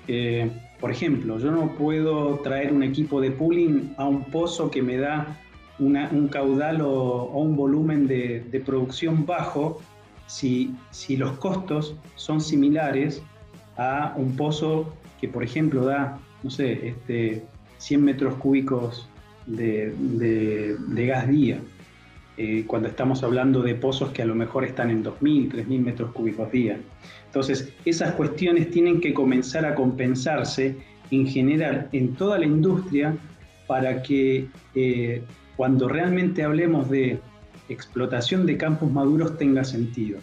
Eh, por ejemplo, yo no puedo traer un equipo de pooling a un pozo que me da un caudal o, un volumen de, producción bajo si, si, los costos son similares a un pozo que, por ejemplo, da, no sé, este, 100 metros cúbicos de, gas día, eh, cuando estamos hablando de pozos que a lo mejor están en 2.000, 3.000 metros cúbicos día. Entonces, esas cuestiones tienen que comenzar a compensarse en general en toda la industria para que eh, cuando realmente hablemos de explotación de campos maduros tenga sentido.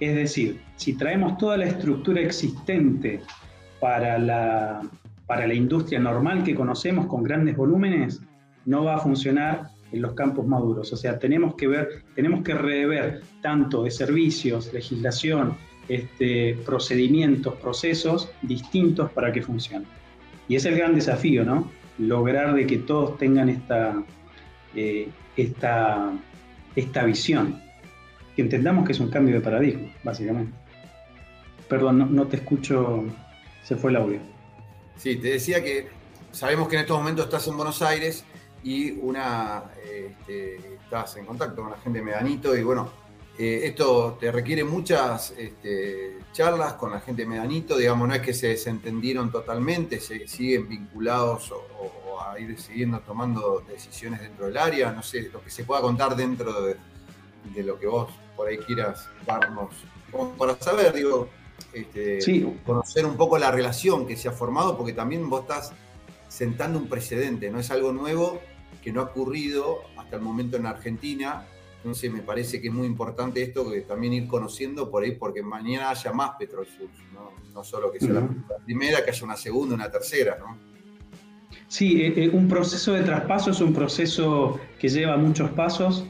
Es decir, si traemos toda la estructura existente para la, para la industria normal que conocemos con grandes volúmenes, no va a funcionar en los campos maduros. O sea, tenemos que ver, tenemos que rever tanto de servicios, legislación, este, procedimientos, procesos distintos para que funcione. Y es el gran desafío, ¿no? Lograr de que todos tengan esta, eh, esta, esta visión, que entendamos que es un cambio de paradigma, básicamente. Perdón, no, te escucho, se fue el audio. Sí, te decía que sabemos que en estos momentos estás en Buenos Aires y una este, estás en contacto con la gente de Medanito y bueno, eh, esto te requiere muchas este, charlas con la gente de Medanito, digamos, no es que se desentendieron totalmente, se siguen vinculados o a ir siguiendo tomando decisiones dentro del área, no sé, lo que se pueda contar dentro de, lo que vos por ahí quieras darnos, para saber, digo, este, conocer un poco la relación que se ha formado, porque también vos estás sentando un precedente, no es algo nuevo que no ha ocurrido hasta el momento en Argentina, entonces me parece que es muy importante esto que también ir conociendo por ahí, porque mañana haya más Petrol ¿no? no solo que sea la primera, que haya una segunda, una tercera, ¿no? Sí, eh, eh, un proceso de traspaso es un proceso que lleva muchos pasos.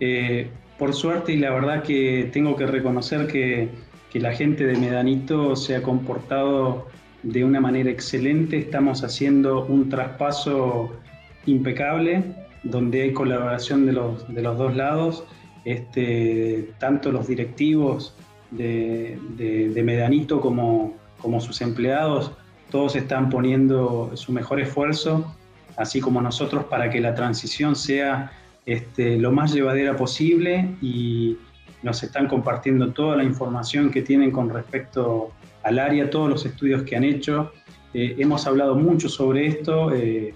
Eh, por suerte, y la verdad que tengo que reconocer que, la gente de Medanito se ha comportado de una manera excelente. Estamos haciendo un traspaso impecable, donde hay colaboración de los, dos lados, este, tanto los directivos de, Medanito como, como sus empleados todos están poniendo su mejor esfuerzo, así como nosotros, para que la transición sea este, lo más llevadera posible y nos están compartiendo toda la información que tienen con respecto al área, todos los estudios que han hecho. Eh, hemos hablado mucho sobre esto, eh,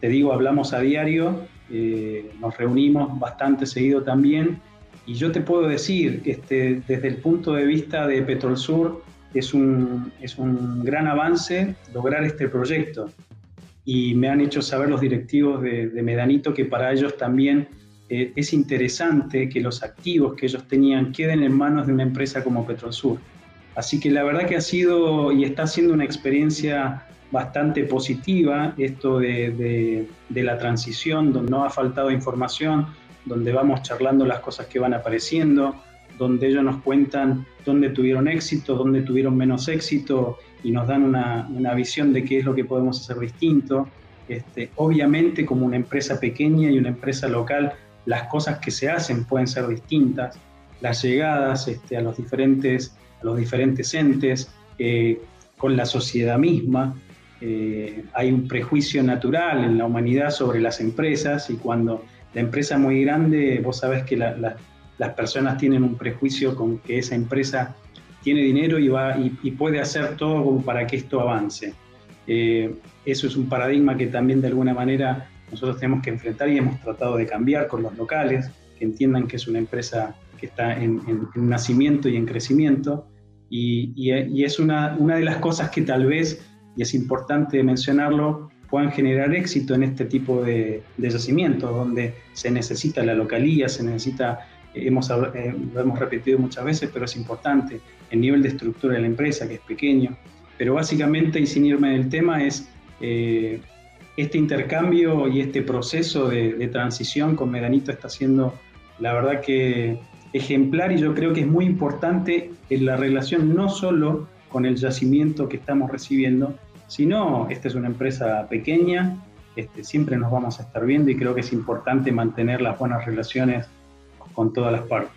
te digo, hablamos a diario, eh, nos reunimos bastante seguido también y yo te puedo decir este, desde el punto de vista de Petrol Sur, es un, es un gran avance lograr este proyecto. Y me han hecho saber los directivos de, Medanito que para ellos también eh, es interesante que los activos que ellos tenían queden en manos de una empresa como Petrosur. Así que la verdad que ha sido y está siendo una experiencia bastante positiva esto de, de, de, la transición, donde no ha faltado información, donde vamos charlando las cosas que van apareciendo, donde ellos nos cuentan dónde tuvieron éxito, dónde tuvieron menos éxito y nos dan una, una, visión de qué es lo que podemos hacer distinto. Este, obviamente como una empresa pequeña y una empresa local, las cosas que se hacen pueden ser distintas, las llegadas este, a, los diferentes, a los diferentes entes, eh, con la sociedad misma. Eh, hay un prejuicio natural en la humanidad sobre las empresas y cuando la empresa es muy grande, vos sabés que las personas tienen un prejuicio con que esa empresa tiene dinero y, va, y, puede hacer todo para que esto avance. Eh, eso es un paradigma que también de alguna manera nosotros tenemos que enfrentar y hemos tratado de cambiar con los locales, que entiendan que es una empresa que está en, nacimiento y en crecimiento. Y, es una, una, de las cosas que tal vez, y es importante mencionarlo, puedan generar éxito en este tipo de, de yacimientos, donde se necesita la localía, se necesita, hemos, eh, lo hemos repetido muchas veces, pero es importante, el nivel de estructura de la empresa, que es pequeño. Pero básicamente, y sin irme del tema, es eh, este intercambio y este proceso de, transición con Medanito está siendo, la verdad que ejemplar y yo creo que es muy importante en la relación no solo con el yacimiento que estamos recibiendo, sino esta es una empresa pequeña, este, siempre nos vamos a estar viendo y creo que es importante mantener las buenas relaciones con todas las partes.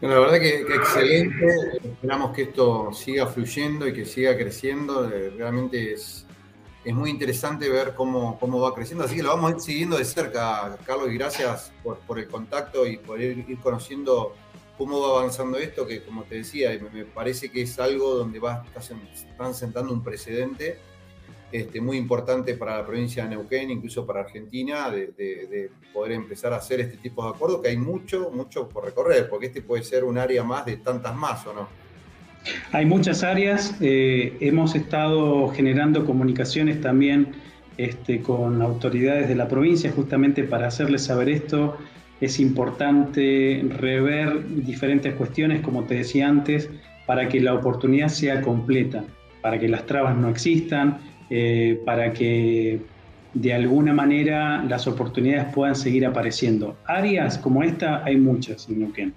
La verdad que, que, excelente, esperamos que esto siga fluyendo y que siga creciendo, eh, realmente es, es muy interesante ver cómo, cómo va creciendo. Así que lo vamos a ir siguiendo de cerca, Carlos, y gracias por, el contacto y por ir, conociendo cómo va avanzando esto, que como te decía, me, parece que es algo donde va, están sentando un precedente este, muy importante para la provincia de Neuquén, incluso para Argentina, de, poder empezar a hacer este tipo de acuerdos, que hay mucho, mucho por recorrer, porque este puede ser un área más de tantas más, ¿o no? Hay muchas áreas, eh, hemos estado generando comunicaciones también este, con autoridades de la provincia justamente para hacerles saber esto. Es importante rever diferentes cuestiones, como te decía antes, para que la oportunidad sea completa, para que las trabas no existan, eh, para que de alguna manera las oportunidades puedan seguir apareciendo. Áreas como esta hay muchas en Neuquén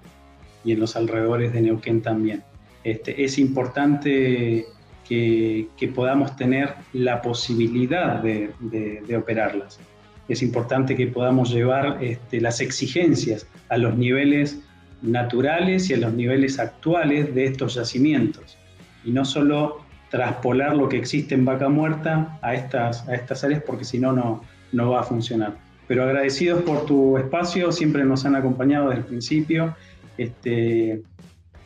y en los alrededores de Neuquén también. Este, es importante que, podamos tener la posibilidad de, operarlas. Es importante que podamos llevar este, las exigencias a los niveles naturales y a los niveles actuales de estos yacimientos. Y no solo traspolar lo que existe en vaca muerta a estas, a estas áreas porque si no, no va a funcionar. Pero agradecidos por tu espacio, siempre nos han acompañado desde el principio. Este,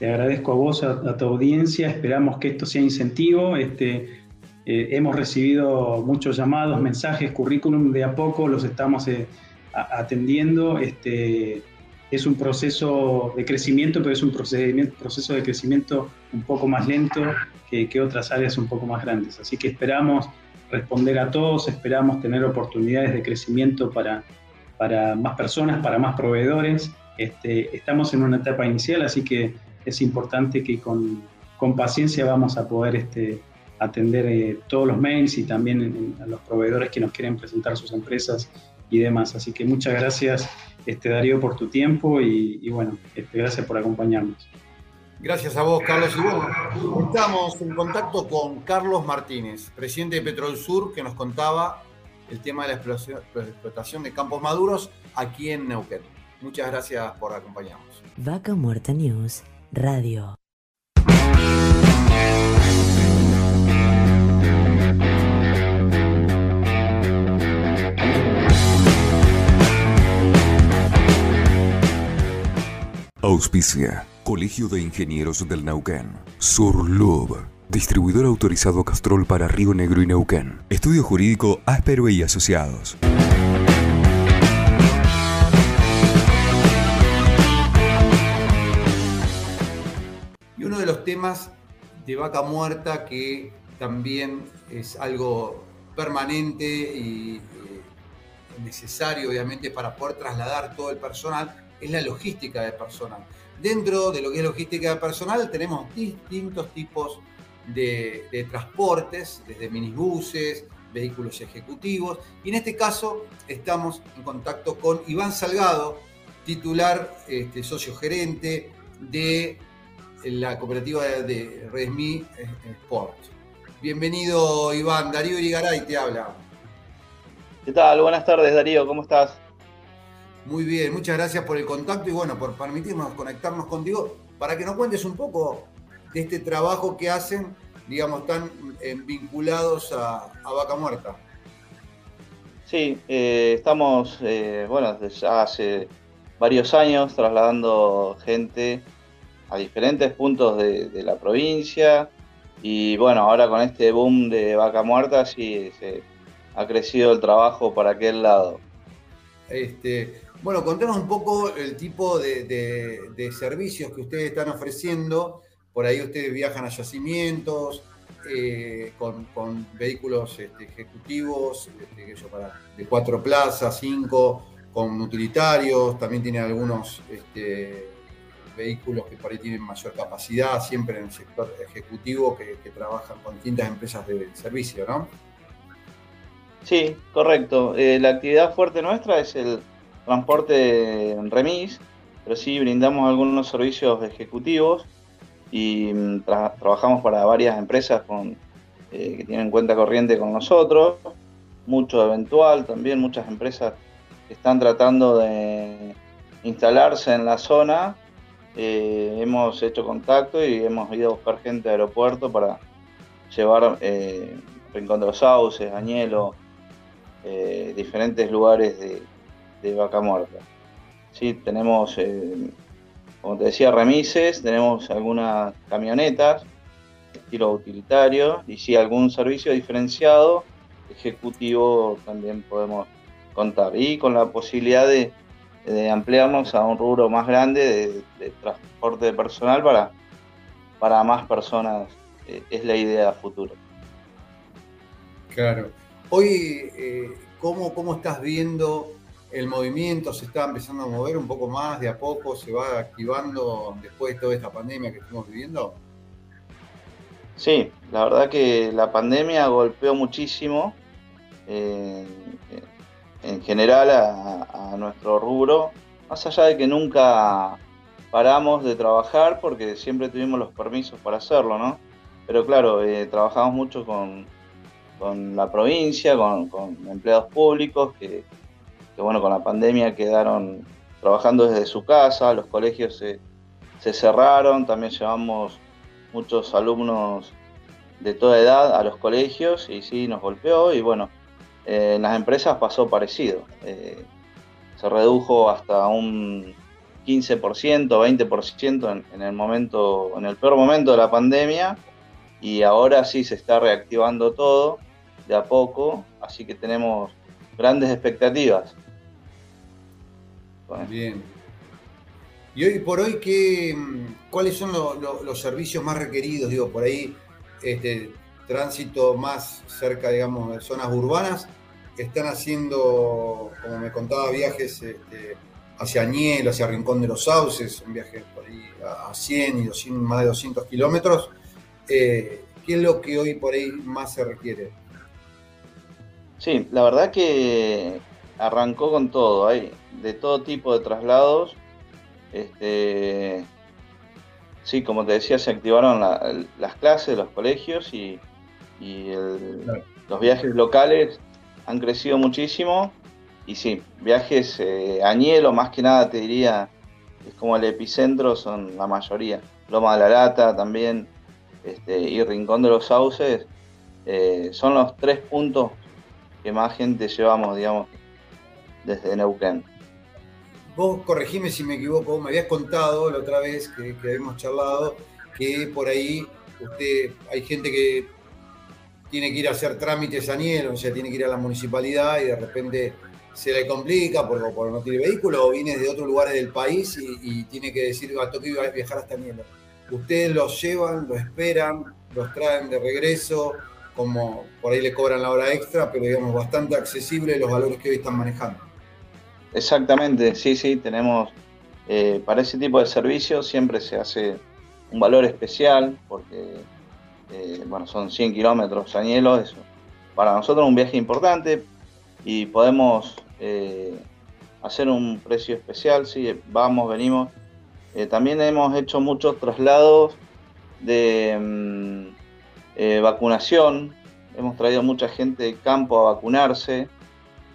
te agradezco a vos, a, tu audiencia, esperamos que esto sea incentivo. Este, eh, hemos recibido muchos llamados, mensajes, currículum de a poco, los estamos eh, atendiendo. Este, es un proceso de crecimiento, pero es un proceso de crecimiento un poco más lento que, otras áreas un poco más grandes. Así que esperamos responder a todos, esperamos tener oportunidades de crecimiento para, para más personas, para más proveedores. Este, estamos en una etapa inicial, así que es importante que con, con paciencia vamos a poder este, atender eh, todos los mails y también a los proveedores que nos quieren presentar sus empresas y demás. Así que muchas gracias, este, Darío, por tu tiempo y, bueno, este, gracias por acompañarnos. Gracias a vos, Carlos. Y bueno, estamos en contacto con Carlos Martínez, presidente de Petrol Sur, que nos contaba el tema de la explotación de campos maduros aquí en Neuquén. Muchas gracias por acompañarnos. Vaca Muerta News Radio. Auspicia. Colegio de Ingenieros del Neuquén. Surlub. Distribuidor autorizado Castrol para Río Negro y Neuquén. Estudio Jurídico Áspero y Asociados. Temas de vaca muerta que también es algo permanente y eh, necesario, obviamente, para poder trasladar todo el personal, es la logística de personal. Dentro de lo que es logística de personal tenemos distintos tipos de, transportes, desde minibuses, vehículos ejecutivos, y en este caso estamos en contacto con Iván Salgado, titular, este, socio gerente de la cooperativa de Resmi Sport. Bienvenido Iván, Darío Irigaray te habla. ¿Qué tal? Buenas tardes Darío, ¿cómo estás? Muy bien, muchas gracias por el contacto y bueno, por permitirnos conectarnos contigo para que nos cuentes un poco de este trabajo que hacen, digamos, tan eh, vinculados a, Vaca Muerta. Sí, eh, estamos, eh, bueno, desde ya hace varios años trasladando gente a diferentes puntos de, la provincia y bueno, ahora con este boom de Vaca Muerta sí se ha crecido el trabajo para aquel lado. Este, bueno, contanos un poco el tipo de, servicios que ustedes están ofreciendo. Por ahí ustedes viajan a yacimientos eh, con, vehículos este, ejecutivos este, de cuatro plazas, cinco, con utilitarios. También tienen algunos este, vehículos que por ahí tienen mayor capacidad, siempre en el sector ejecutivo, que, trabajan con distintas empresas de servicio, ¿no? Sí, correcto. Eh, la actividad fuerte nuestra es el transporte en remis, pero sí brindamos algunos servicios ejecutivos y mm, trabajamos para varias empresas eh, que tienen cuenta corriente con nosotros, mucho eventual también, muchas empresas que están tratando de instalarse en la zona. Eh, hemos hecho contacto y hemos ido a buscar gente de aeropuerto para llevar eh, Rincón los Sauces, Añelo, diferentes lugares de, de vaca muerta. Sí, tenemos, eh, como te decía, remises, tenemos algunas camionetas, estilo utilitario, y si algún servicio diferenciado, ejecutivo también podemos contar. Y con la posibilidad de, ampliarnos a un rubro más grande de, transporte de personal para, para más personas, eh, es la idea futura. Claro. Hoy, eh, ¿cómo, ¿cómo estás viendo el movimiento se está empezando a mover un poco más, de a poco se va activando después de toda esta pandemia que estamos viviendo? Sí, la verdad que la pandemia golpeó muchísimo eh, en general a, nuestro rubro, más allá de que nunca paramos de trabajar porque siempre tuvimos los permisos para hacerlo, ¿no? Pero claro, eh, trabajamos mucho con, la provincia, con, con empleados públicos que, bueno, con la pandemia quedaron trabajando desde su casa, los colegios se, cerraron, también llevamos muchos alumnos de toda edad a los colegios y sí, nos golpeó y bueno, eh, en las empresas pasó parecido. Eh, se redujo hasta un 15%, 20% en, en, el momento, en el peor momento de la pandemia y ahora sí se está reactivando todo de a poco, así que tenemos grandes expectativas. Bien. Y hoy por hoy, ¿qué, ¿cuáles son los servicios más requeridos? Digo, por ahí, este, tránsito más cerca, digamos, de zonas urbanas, están haciendo, como me contaba, viajes este, hacia Añel, hacia Rincón de los Sauces, un viaje por ahí a 100 y más de 200 kilómetros. Eh, ¿Qué es lo que hoy por ahí más se requiere? Sí, la verdad que arrancó con todo, hay de todo tipo de traslados. Este, sí, como te decía, se activaron las clases, los colegios y, los viajes locales han crecido muchísimo. Y sí, viajes eh, a más que nada te diría, es como el epicentro, son la mayoría. Loma de la Lata también este, y Rincón de los Sauces eh, son los tres puntos que más gente llevamos, digamos, desde Neuquén. Vos corregime si me equivoco, me habías contado la otra vez que, que habíamos charlado que por ahí usted hay gente que tiene que ir a hacer trámites a Niel, o sea, tiene que ir a la municipalidad y de repente se le complica porque, no tiene vehículo o viene de otros lugares del país y, tiene que decir, a toque viajar hasta Niel. Ustedes los llevan, los esperan, los traen de regreso, como por ahí le cobran la hora extra, pero digamos bastante accesible los valores que hoy están manejando. Exactamente, sí, sí, tenemos, eh, para ese tipo de servicios siempre se hace un valor especial, porque, eh, bueno, son 100 kilómetros añelo, eso. Para nosotros un viaje importante y podemos eh, hacer un precio especial, sí, vamos, venimos, Eh, también hemos hecho muchos traslados de mm, vacunación. Hemos traído mucha gente de campo a vacunarse.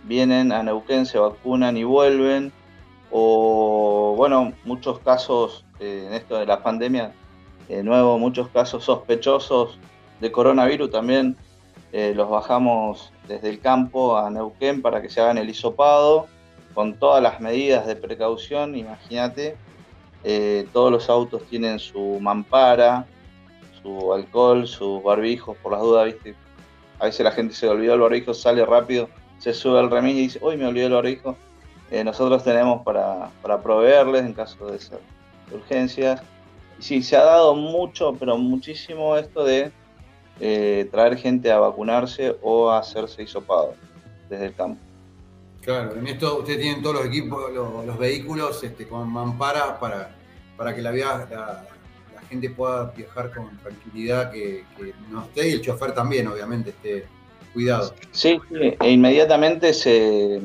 Vienen a Neuquén, se vacunan y vuelven. O, bueno, muchos casos en esto de la pandemia, de nuevo, muchos casos sospechosos de coronavirus también los bajamos desde el campo a Neuquén para que se hagan el hisopado con todas las medidas de precaución, imagínate, eh, todos los autos tienen su mampara, su alcohol, sus barbijos, por las dudas, ¿viste? A veces la gente se olvidó el barbijo, sale rápido, se sube al remis y dice, uy, me olvidé el barbijo. Eh, nosotros tenemos para, proveerles en caso de ser urgencias. Sí, se ha dado mucho, pero muchísimo esto de eh, traer gente a vacunarse o a hacerse hisopado desde el campo. Claro, en esto ustedes tienen todos los equipos, los, vehículos este, con mampara para, para que la, la, gente pueda viajar con tranquilidad, que, no esté, y el chofer también, obviamente, esté cuidado. Sí, e inmediatamente se,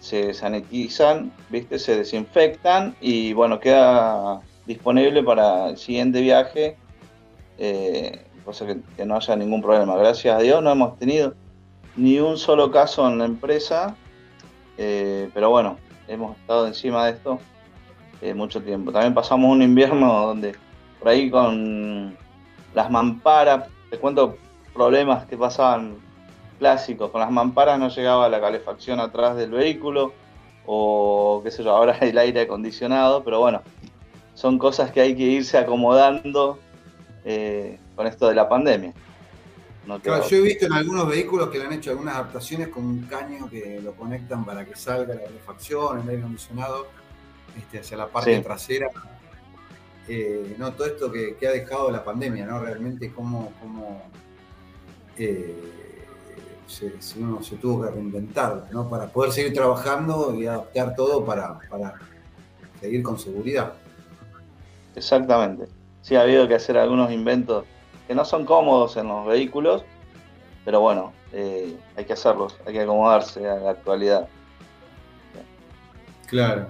se sanitizan, ¿viste? se desinfectan y bueno, queda disponible para el siguiente viaje, eh, cosa que, no haya ningún problema. Gracias a Dios no hemos tenido ni un solo caso en la empresa eh, pero bueno, hemos estado encima de esto eh, mucho tiempo. También pasamos un invierno donde por ahí con las mamparas, te cuento problemas que pasaban clásicos, con las mamparas no llegaba la calefacción atrás del vehículo o qué sé yo, ahora el aire acondicionado, pero bueno, son cosas que hay que irse acomodando eh, con esto de la pandemia yo he visto en algunos vehículos que le han hecho algunas adaptaciones con un caño que lo conectan para que salga la refacción, el aire acondicionado, este, hacia la parte trasera. Eh, no, todo esto que, ha dejado la pandemia, ¿no? Realmente cómo, eh, se, uno se tuvo que reinventar, ¿no? Para poder seguir trabajando y adaptar todo para, para seguir con seguridad. Exactamente. Sí, ha habido que hacer algunos inventos que no son cómodos en los vehículos, pero bueno, eh, hay que hacerlos, hay que acomodarse a la actualidad. Claro.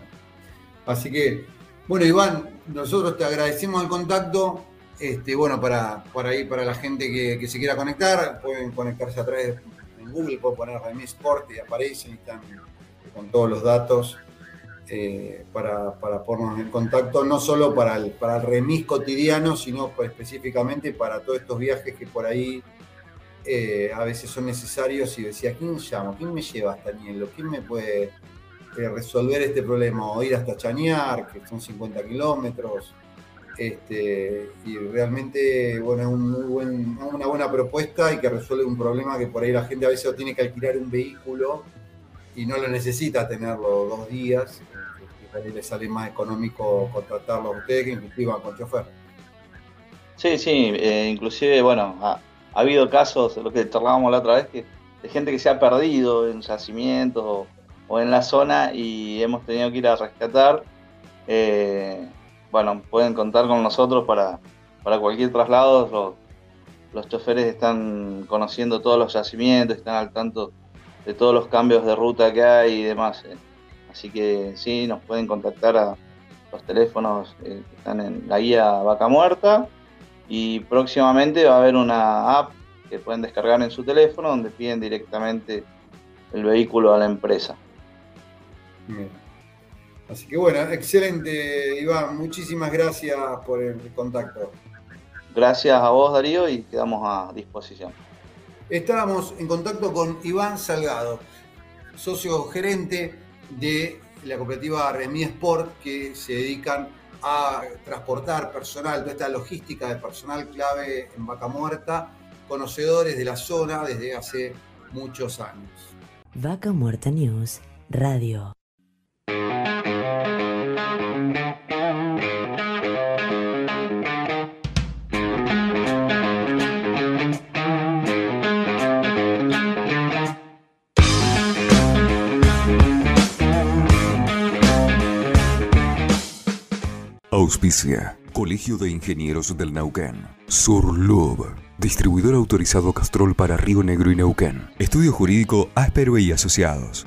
Así que, bueno, Iván, nosotros te agradecemos el contacto. Este, bueno, para, para ahí, para la gente que, se quiera conectar, pueden conectarse a través de Google, pueden poner Remis Sport y aparecen y están con todos los datos eh, para, para, ponernos en contacto, no solo para el, para remis cotidiano, sino pues, específicamente para todos estos viajes que por ahí eh, a veces son necesarios. Y decía, ¿quién llamo? ¿Quién me lleva hasta Nielo? ¿Quién me puede eh, resolver este problema? O ir hasta Chañar, que son 50 kilómetros. Este, y realmente, bueno, es una buena propuesta y que resuelve un problema que por ahí la gente a veces tiene que alquilar un vehículo y no lo necesita tenerlo dos días, le sale más económico contratarlo a usted que inclusive con chofer. Sí, sí, eh, inclusive, bueno, ha, habido casos, lo que charlábamos la otra vez, que, de gente que se ha perdido en yacimientos o, en la zona y hemos tenido que ir a rescatar. Eh, bueno, pueden contar con nosotros para, para cualquier traslado. Los, los choferes están conociendo todos los yacimientos, están al tanto de todos los cambios de ruta que hay y demás. Eh. Así que sí, nos pueden contactar a los teléfonos eh, que están en la guía Vaca Muerta y próximamente va a haber una app que pueden descargar en su teléfono donde piden directamente el vehículo a la empresa. Así que bueno, excelente Iván, muchísimas gracias por el contacto. Gracias a vos Darío y quedamos a disposición. Estábamos en contacto con Iván Salgado, socio gerente de la cooperativa Remi Sport, que se dedican a transportar personal, toda esta logística de personal clave en Vaca Muerta, conocedores de la zona desde hace muchos años. Vaca Muerta News Radio. Auspicia. Colegio de Ingenieros del Neuquén. Surlub. Distribuidor autorizado Castrol para Río Negro y Neuquén. Estudio Jurídico Áspero y Asociados.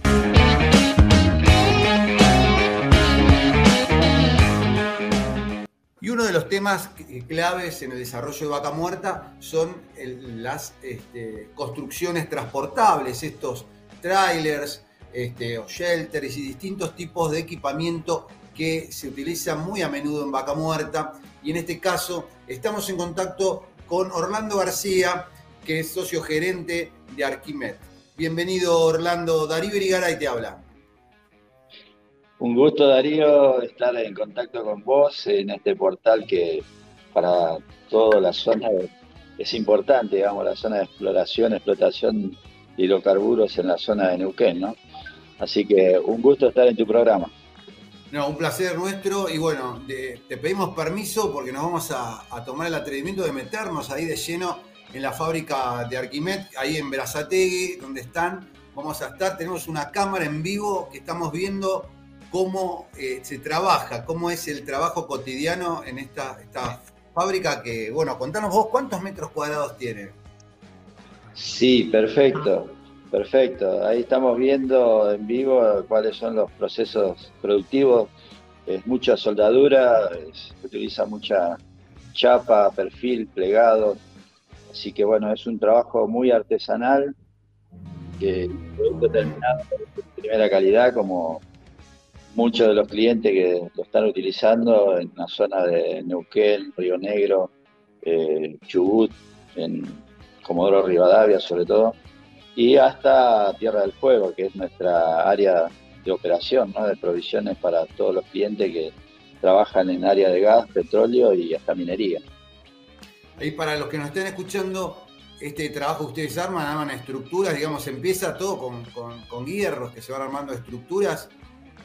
de los temas claves en el desarrollo de Vaca Muerta son las este, construcciones transportables, estos trailers este, o shelters y distintos tipos de equipamiento que se utilizan muy a menudo en Vaca Muerta. Y en este caso estamos en contacto con Orlando García, que es socio gerente de Arquimed. Bienvenido Orlando, Darío Irigaray te habla. Un gusto, Darío, estar en contacto con vos en este portal que para toda la zona es importante, digamos, la zona de exploración, explotación de hidrocarburos en la zona de Neuquén, ¿no? Así que un gusto estar en tu programa. No, un placer nuestro y bueno, te pedimos permiso porque nos vamos a, tomar el atrevimiento de meternos ahí de lleno en la fábrica de Arquimed, ahí en Berazategui, donde están. Vamos a estar, tenemos una cámara en vivo que estamos viendo cómo eh, se trabaja, cómo es el trabajo cotidiano en esta, esta fábrica que, bueno, contanos vos cuántos metros cuadrados tiene. Sí, perfecto, perfecto. Ahí estamos viendo en vivo cuáles son los procesos productivos. Es mucha soldadura, se utiliza mucha chapa, perfil, plegado. Así que bueno, es un trabajo muy artesanal, que producto terminado de primera calidad, como muchos de los clientes que lo están utilizando en la zona de Neuquén, Río Negro, eh, Chubut, en Comodoro Rivadavia sobre todo, y hasta Tierra del Fuego, que es nuestra área de operación, ¿no? de provisiones para todos los clientes que trabajan en área de gas, petróleo y hasta minería. Ahí para los que nos estén escuchando, este trabajo que ustedes arman, arman estructuras, digamos, empieza todo con, con, con hierros que se van armando estructuras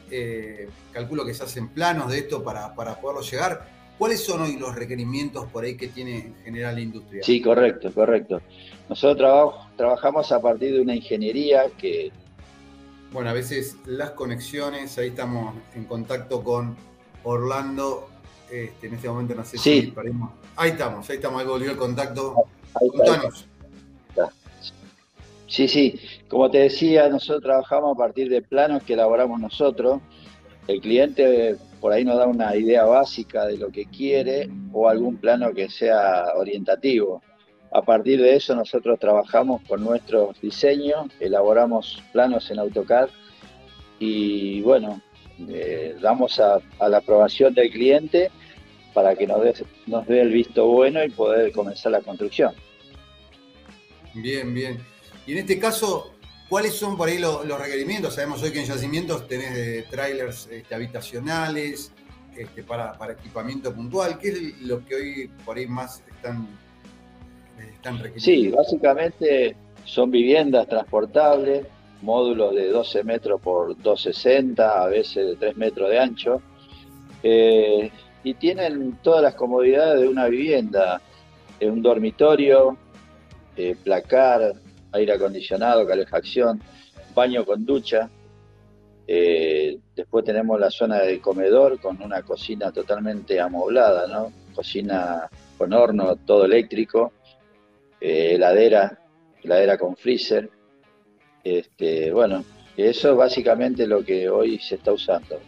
eh, calculo que se hacen planos de esto para, para poderlo llegar. ¿Cuáles son hoy los requerimientos por ahí que tiene en general la industria? Sí, correcto, correcto. Nosotros trabajamos a partir de una ingeniería que... Bueno, a veces las conexiones, ahí estamos en contacto con Orlando, este, en este momento no sé si paremos. Ahí estamos, ahí estamos, ahí volvió el contacto. Contanos. Sí, sí, como te decía, nosotros trabajamos a partir de planos que elaboramos nosotros. El cliente por ahí nos da una idea básica de lo que quiere o algún plano que sea orientativo. A partir de eso nosotros trabajamos con nuestros diseños, elaboramos planos en AutoCAD y bueno, eh, damos a, la aprobación del cliente para que nos nos dé el visto bueno y poder comenzar la construcción. Bien, bien. Y en este caso, ¿cuáles son por ahí los, requerimientos? Sabemos hoy que en yacimientos tenés de trailers este, habitacionales este, para, equipamiento puntual. ¿Qué es lo que hoy por ahí más están, están requiriendo? Sí, básicamente son viviendas transportables, módulos de 12 metros por 260, a veces de 3 metros de ancho, eh, y tienen todas las comodidades de una vivienda, un dormitorio, eh, placar, aire acondicionado, calefacción, baño con ducha. Eh, después tenemos la zona de comedor con una cocina totalmente amoblada, ¿no? Cocina con horno, todo eléctrico, eh, heladera, heladera con freezer. Este, bueno, eso es básicamente lo que hoy se está usando.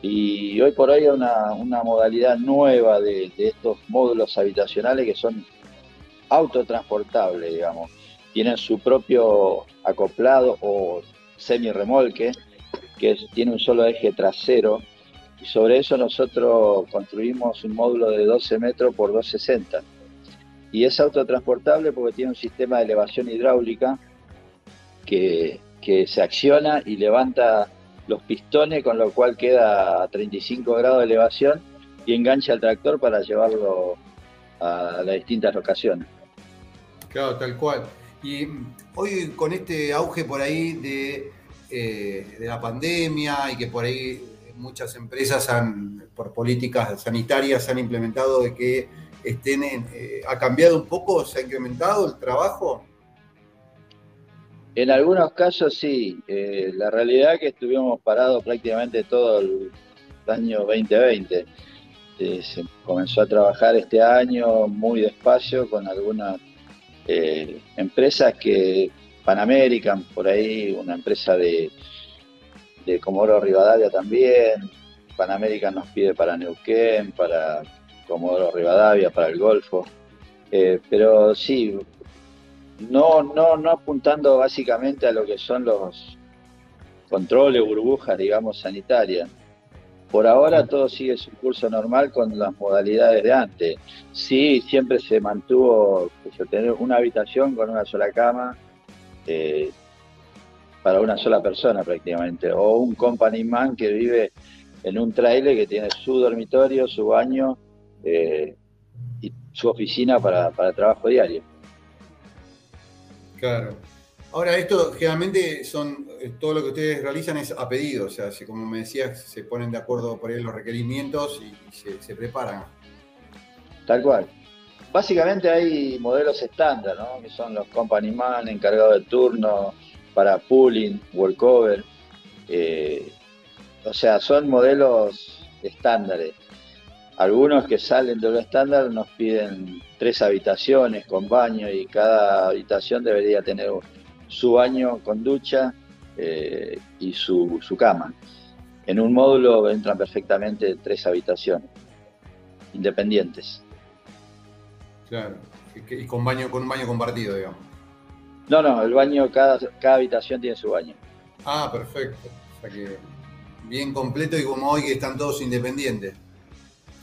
Y hoy por hoy hay una, modalidad nueva de, de, estos módulos habitacionales que son autotransportables, digamos tienen su propio acoplado o semi-remolque, que tiene un solo eje trasero, y sobre eso nosotros construimos un módulo de 12 metros por 260. Y es autotransportable porque tiene un sistema de elevación hidráulica que, se acciona y levanta los pistones, con lo cual queda a 35 grados de elevación y engancha al tractor para llevarlo a las distintas locaciones. Claro, tal cual. Y hoy con este auge por ahí de, eh, de la pandemia y que por ahí muchas empresas han, por políticas sanitarias han implementado de que estén eh, ha cambiado un poco, se ha incrementado el trabajo. En algunos casos sí, eh, la realidad es que estuvimos parados prácticamente todo el año 2020. se comenzó a trabajar este año muy despacio con algunas eh, empresas que Pan American, por ahí, una empresa de, de Comoro Rivadavia también, Pan American nos pide para Neuquén, para Comodoro Rivadavia para el Golfo. Eh, pero sí, no, no, no apuntando básicamente a lo que son los controles, burbujas, digamos, sanitarias. Por ahora todo sigue su curso normal con las modalidades de antes. Sí, siempre se mantuvo pues, tener una habitación con una sola cama eh, para una sola persona prácticamente, o un company man que vive en un trailer que tiene su dormitorio, su baño eh, y su oficina para, para trabajo diario. Claro. Ahora, esto generalmente son, eh, todo lo que ustedes realizan es a pedido, o sea, si, como me decías, se ponen de acuerdo por ahí los requerimientos y, se, preparan. Tal cual. Básicamente hay modelos estándar, ¿no? Que son los company man, encargados de turno, para pooling, workover. Eh, o sea, son modelos estándares. Algunos que salen de lo estándar nos piden tres habitaciones con baño y cada habitación debería tener su baño con ducha eh, y su, cama. En un módulo entran perfectamente tres habitaciones independientes. Claro, y con baño, con un baño compartido, digamos. No, no, el baño, cada, cada habitación tiene su baño. Ah, perfecto. O sea que bien completo y como hoy que están todos independientes.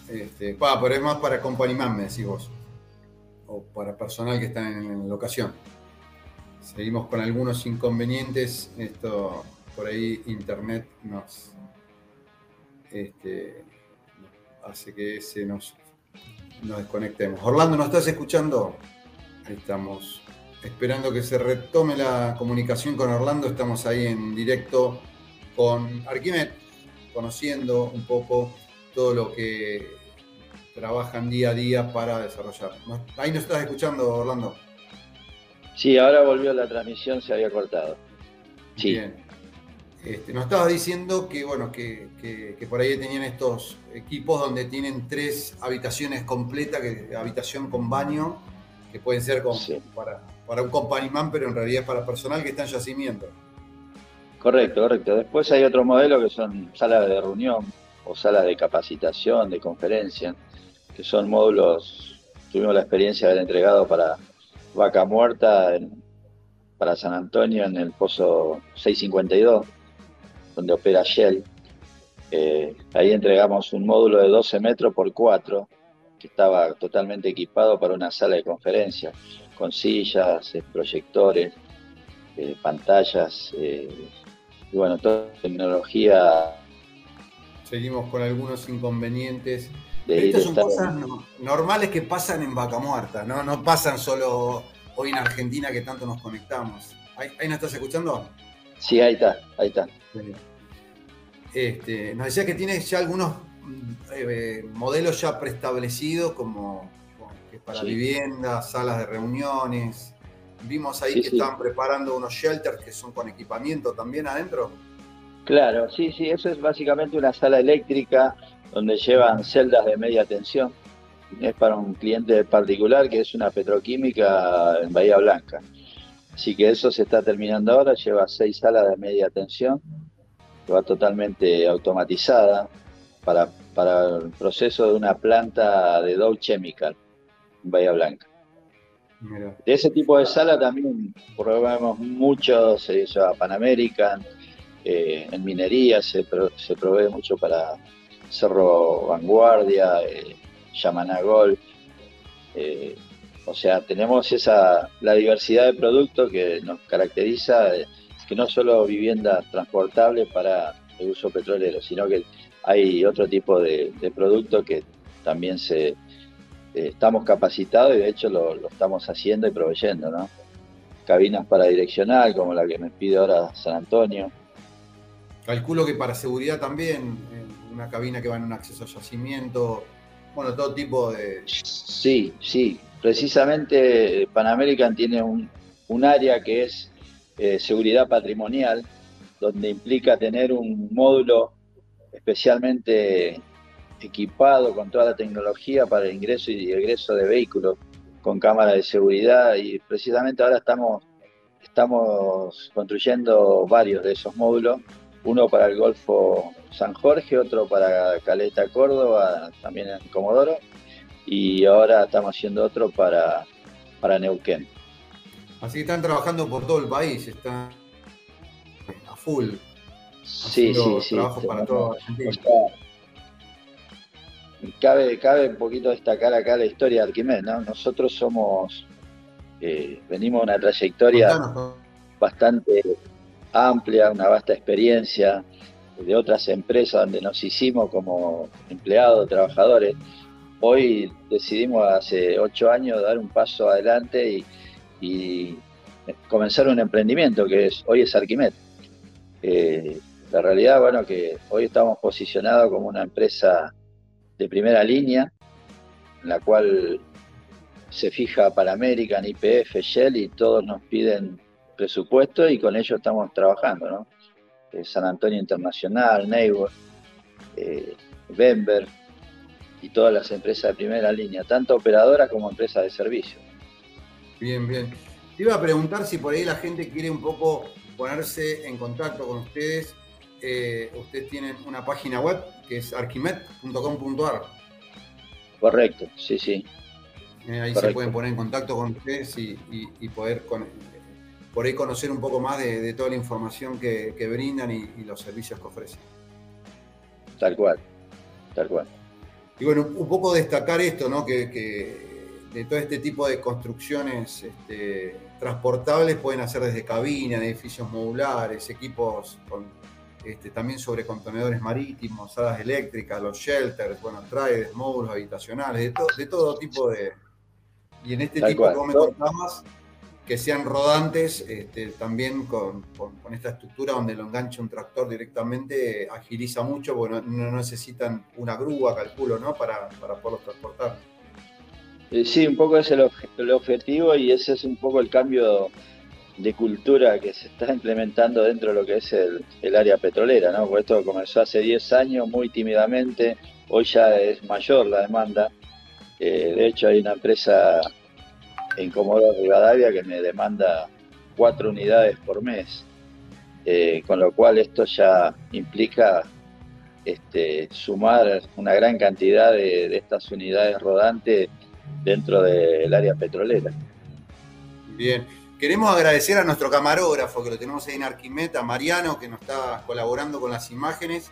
Este, pa, pero es más para company man, me decís vos. O para personal que está en, la locación. Seguimos con algunos inconvenientes. Esto por ahí internet nos este, hace que se nos, nos desconectemos. Orlando, ¿nos estás escuchando? Estamos esperando que se retome la comunicación con Orlando. Estamos ahí en directo con Arquimet, conociendo un poco todo lo que trabajan día a día para desarrollar. Ahí nos estás escuchando, Orlando. Sí, ahora volvió la transmisión, se había cortado. Sí. Bien. Este, nos estabas diciendo que, bueno, que, por ahí tenían estos equipos donde tienen tres habitaciones completas, que, habitación con baño, que pueden ser para, para un company man, pero en realidad es para personal que está en yacimiento. Correcto, correcto. Después hay otro modelo que son salas de reunión o salas de capacitación, de conferencia, que son módulos, tuvimos la experiencia de haber entregado para Vaca Muerta, para San Antonio en el pozo 652, donde opera Shell. Eh, ahí entregamos un módulo de 12 metros por 4, que estaba totalmente equipado para una sala de conferencia, con sillas, eh, proyectores, eh, pantallas, y bueno, toda tecnología. Seguimos con algunos inconvenientes. Estas son cosas normales que pasan en Vaca Muerta, ¿no? No pasan solo hoy en Argentina que tanto nos conectamos. ¿Ahí, nos estás escuchando? Sí, ahí está, ahí está. Este, nos decía que tienes ya algunos eh, modelos ya preestablecidos como, para viviendas, salas de reuniones. Vimos ahí que están preparando unos shelters que son con equipamiento también adentro. Claro, sí, sí, eso es básicamente una sala eléctrica donde llevan celdas de media tensión. Es para un cliente particular que es una petroquímica en Bahía Blanca. Así que eso se está terminando ahora, lleva seis salas de media tensión, que va totalmente automatizada para, para el proceso de una planta de Dow Chemical en Bahía Blanca. De ese tipo de sala también probamos mucho, se hizo a Pan American, eh, en minería se, se, provee mucho para Cerro Vanguardia, eh, Yamaná Golf. Eh, o sea, tenemos esa la diversidad de productos que nos caracteriza, que no solo viviendas transportables para el uso petrolero, sino que hay otro tipo de, productos que también se, eh, estamos capacitados y de hecho lo, estamos haciendo y proveyendo, ¿no? Cabinas para direccional, como la que me pide ahora San Antonio. Calculo que para seguridad también, una cabina que va en un acceso a yacimiento, bueno, todo tipo de... Sí, sí, precisamente Pan American tiene un, área que es eh, seguridad patrimonial, donde implica tener un módulo especialmente equipado con toda la tecnología para el ingreso y egreso de vehículos con cámara de seguridad y precisamente ahora estamos, estamos construyendo varios de esos módulos, uno para el Golfo San Jorge, otro para Caleta Córdoba, también en Comodoro, y ahora estamos haciendo otro para, para Neuquén. Así que están trabajando por todo el país, están a full. Sí, sí, sí. Para todo cabe, cabe un poquito destacar acá la historia de Arquimед, ¿no? Nosotros somos, eh, venimos de una trayectoria bastante amplia, una vasta experiencia de otras empresas donde nos hicimos como empleados, trabajadores. Hoy decidimos hace ocho años dar un paso adelante y, comenzar un emprendimiento que es hoy es Arquimet. Eh, la realidad, bueno, que hoy estamos posicionados como una empresa de primera línea, en la cual se fija para American, IPF, Shell y todos nos piden presupuesto y con ello estamos trabajando, ¿no? Eh, San Antonio Internacional, Neighbor, eh, y todas las empresas de primera línea, tanto operadoras como empresas de servicio. Bien, bien. Te iba a preguntar si por ahí la gente quiere un poco ponerse en contacto con ustedes. Eh, ustedes tienen una página web que es arquimet.com.ar. Correcto, sí, sí. Eh, ahí se pueden poner en contacto con ustedes y, poder por ahí conocer un poco más de, toda la información que, brindan y, los servicios que ofrecen. Tal cual, tal cual. Y bueno, un poco destacar esto, ¿no? Que, de todo este tipo de construcciones este, transportables pueden hacer desde cabinas, edificios modulares, equipos con este, también sobre contenedores marítimos, salas eléctricas, los shelters, bueno, trailers, módulos habitacionales, de, todo tipo de... Y en este tipo, como me contabas, que sean rodantes, este, también con, esta estructura donde lo engancha un tractor directamente, agiliza mucho, porque no, necesitan una grúa, calculo, ¿no? Para, para poderlos transportar. Eh, sí, un poco es el, el objetivo y ese es un poco el cambio de cultura que se está implementando dentro de lo que es el, área petrolera, ¿no? Porque esto comenzó hace 10 años muy tímidamente, hoy ya es mayor la demanda. Eh, de hecho, hay una empresa en Comodoro Rivadavia que me demanda cuatro unidades por mes, eh, con lo cual esto ya implica este, sumar una gran cantidad de, estas unidades rodantes dentro del área petrolera. Bien, Queremos agradecer a nuestro camarógrafo que lo tenemos ahí en Arquimeta, Mariano, que nos está colaborando con las imágenes.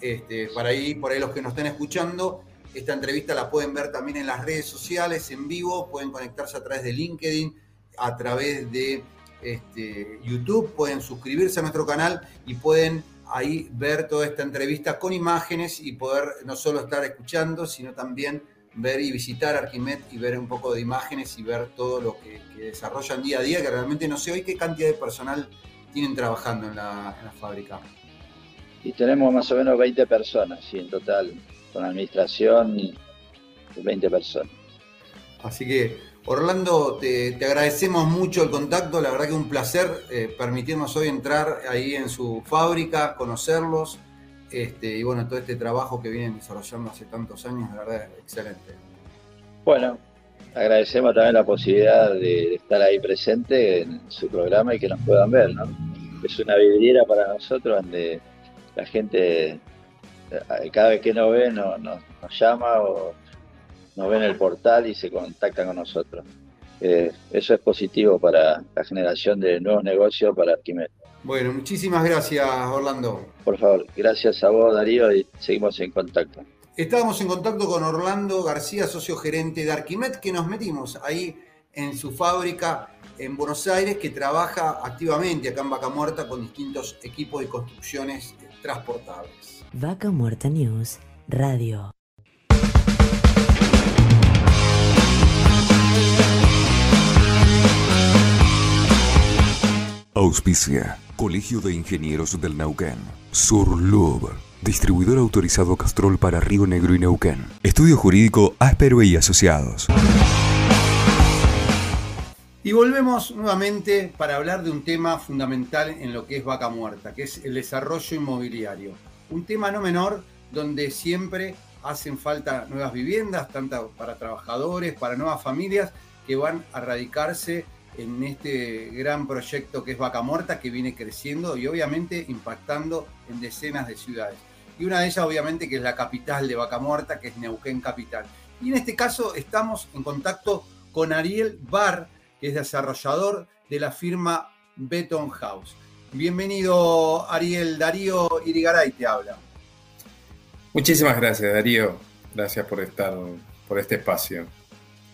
Este, para ahí, por ahí los que nos estén escuchando, esta entrevista la pueden ver también en las redes sociales, en vivo, pueden conectarse a través de LinkedIn, a través de este, YouTube, pueden suscribirse a nuestro canal y pueden ahí ver toda esta entrevista con imágenes y poder no solo estar escuchando, sino también ver y visitar Arquimet y ver un poco de imágenes y ver todo lo que, desarrollan día a día, que realmente no sé hoy qué cantidad de personal tienen trabajando en la, fábrica. Y tenemos más o menos 20 personas, sí, en total, con administración, 20 personas. Así que, Orlando, te, agradecemos mucho el contacto, la verdad que un placer eh, permitirnos hoy entrar ahí en su fábrica, conocerlos este, y bueno, todo este trabajo que vienen desarrollando hace tantos años, la verdad es excelente. Bueno, agradecemos también la posibilidad de, estar ahí presente en su programa y que nos puedan ver, ¿no? Es una vidriera para nosotros donde la gente cada vez que nos ve nos, llama o nos ve en el portal y se contacta con nosotros. Eh, eso es positivo para la generación de nuevos negocios para Arquimед. Bueno, muchísimas gracias, Orlando. Por favor, gracias a vos, Darío, y seguimos en contacto. Estábamos en contacto con Orlando García, socio gerente de Arquimet, que nos metimos ahí en su fábrica en Buenos Aires, que trabaja activamente acá en Vaca Muerta con distintos equipos de construcciones transportables. Vaca Muerta News, Radio. Auspicia. Colegio de Ingenieros del Neuquén. Surlub. Distribuidor autorizado Castrol para Río Negro y Neuquén. Estudio jurídico Áspero y Asociados. Y volvemos nuevamente para hablar de un tema fundamental en lo que es Vaca Muerta, que es el desarrollo inmobiliario. Un tema no menor donde siempre hacen falta nuevas viviendas, tanto para trabajadores, para nuevas familias que van a radicarse en este gran proyecto que es Vaca Muerta, que viene creciendo y obviamente impactando en decenas de ciudades. Y una de ellas obviamente que es la capital de Vaca Muerta, que es Neuquén Capital. Y en este caso estamos en contacto con Ariel Barr, que es desarrollador de la firma Beton House. Bienvenido, Ariel. Darío Irigaray te habla. Muchísimas gracias, Darío. Gracias por estar por este espacio.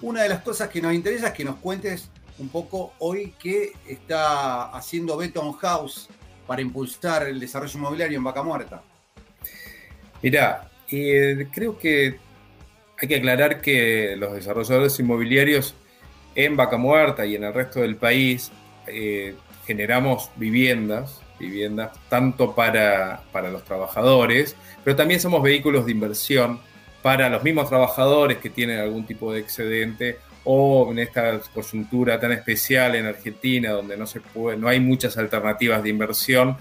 Una de las cosas que nos interesa es que nos cuentes un poco hoy qué está haciendo Beton House para impulsar el desarrollo inmobiliario en Vaca Muerta. Mirá, eh, creo que hay que aclarar que los desarrolladores inmobiliarios en Vaca Muerta y en el resto del país eh, generamos viviendas, viviendas tanto para, para los trabajadores, pero también somos vehículos de inversión para los mismos trabajadores que tienen algún tipo de excedente o en esta coyuntura tan especial en Argentina donde no se puede, no hay muchas alternativas de inversión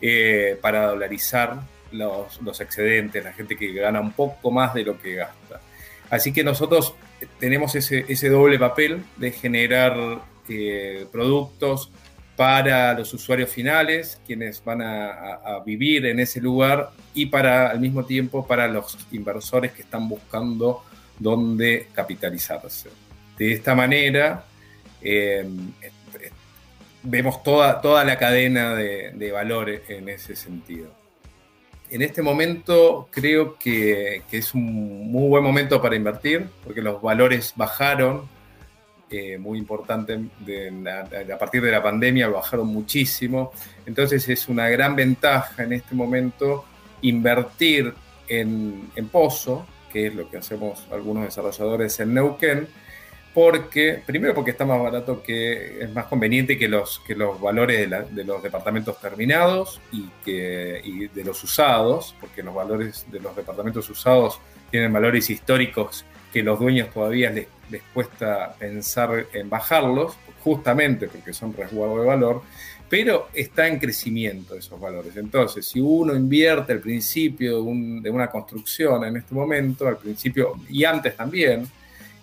eh, para dolarizar los, los, excedentes, la gente que gana un poco más de lo que gasta. Así que nosotros tenemos ese, ese doble papel de generar eh, productos para los usuarios finales, quienes van a, vivir en ese lugar, y para al mismo tiempo para los inversores que están buscando dónde capitalizarse. De esta manera, eh, vemos toda, toda la cadena de, de valores en ese sentido. En este momento creo que, que, es un muy buen momento para invertir, porque los valores bajaron eh, muy importante de a partir de la pandemia, bajaron muchísimo. Entonces es una gran ventaja en este momento invertir en, en Pozo, que es lo que hacemos algunos desarrolladores en Neuquén, porque, primero porque está más barato que, es más conveniente que los, que los valores de, la, de los departamentos terminados y, que, y de los usados, porque los valores de los departamentos usados tienen valores históricos que los dueños todavía les, les cuesta pensar en bajarlos, justamente porque son resguardo de valor, pero está en crecimiento esos valores. Entonces, si uno invierte al principio de, un, de una construcción en este momento, al principio y antes también,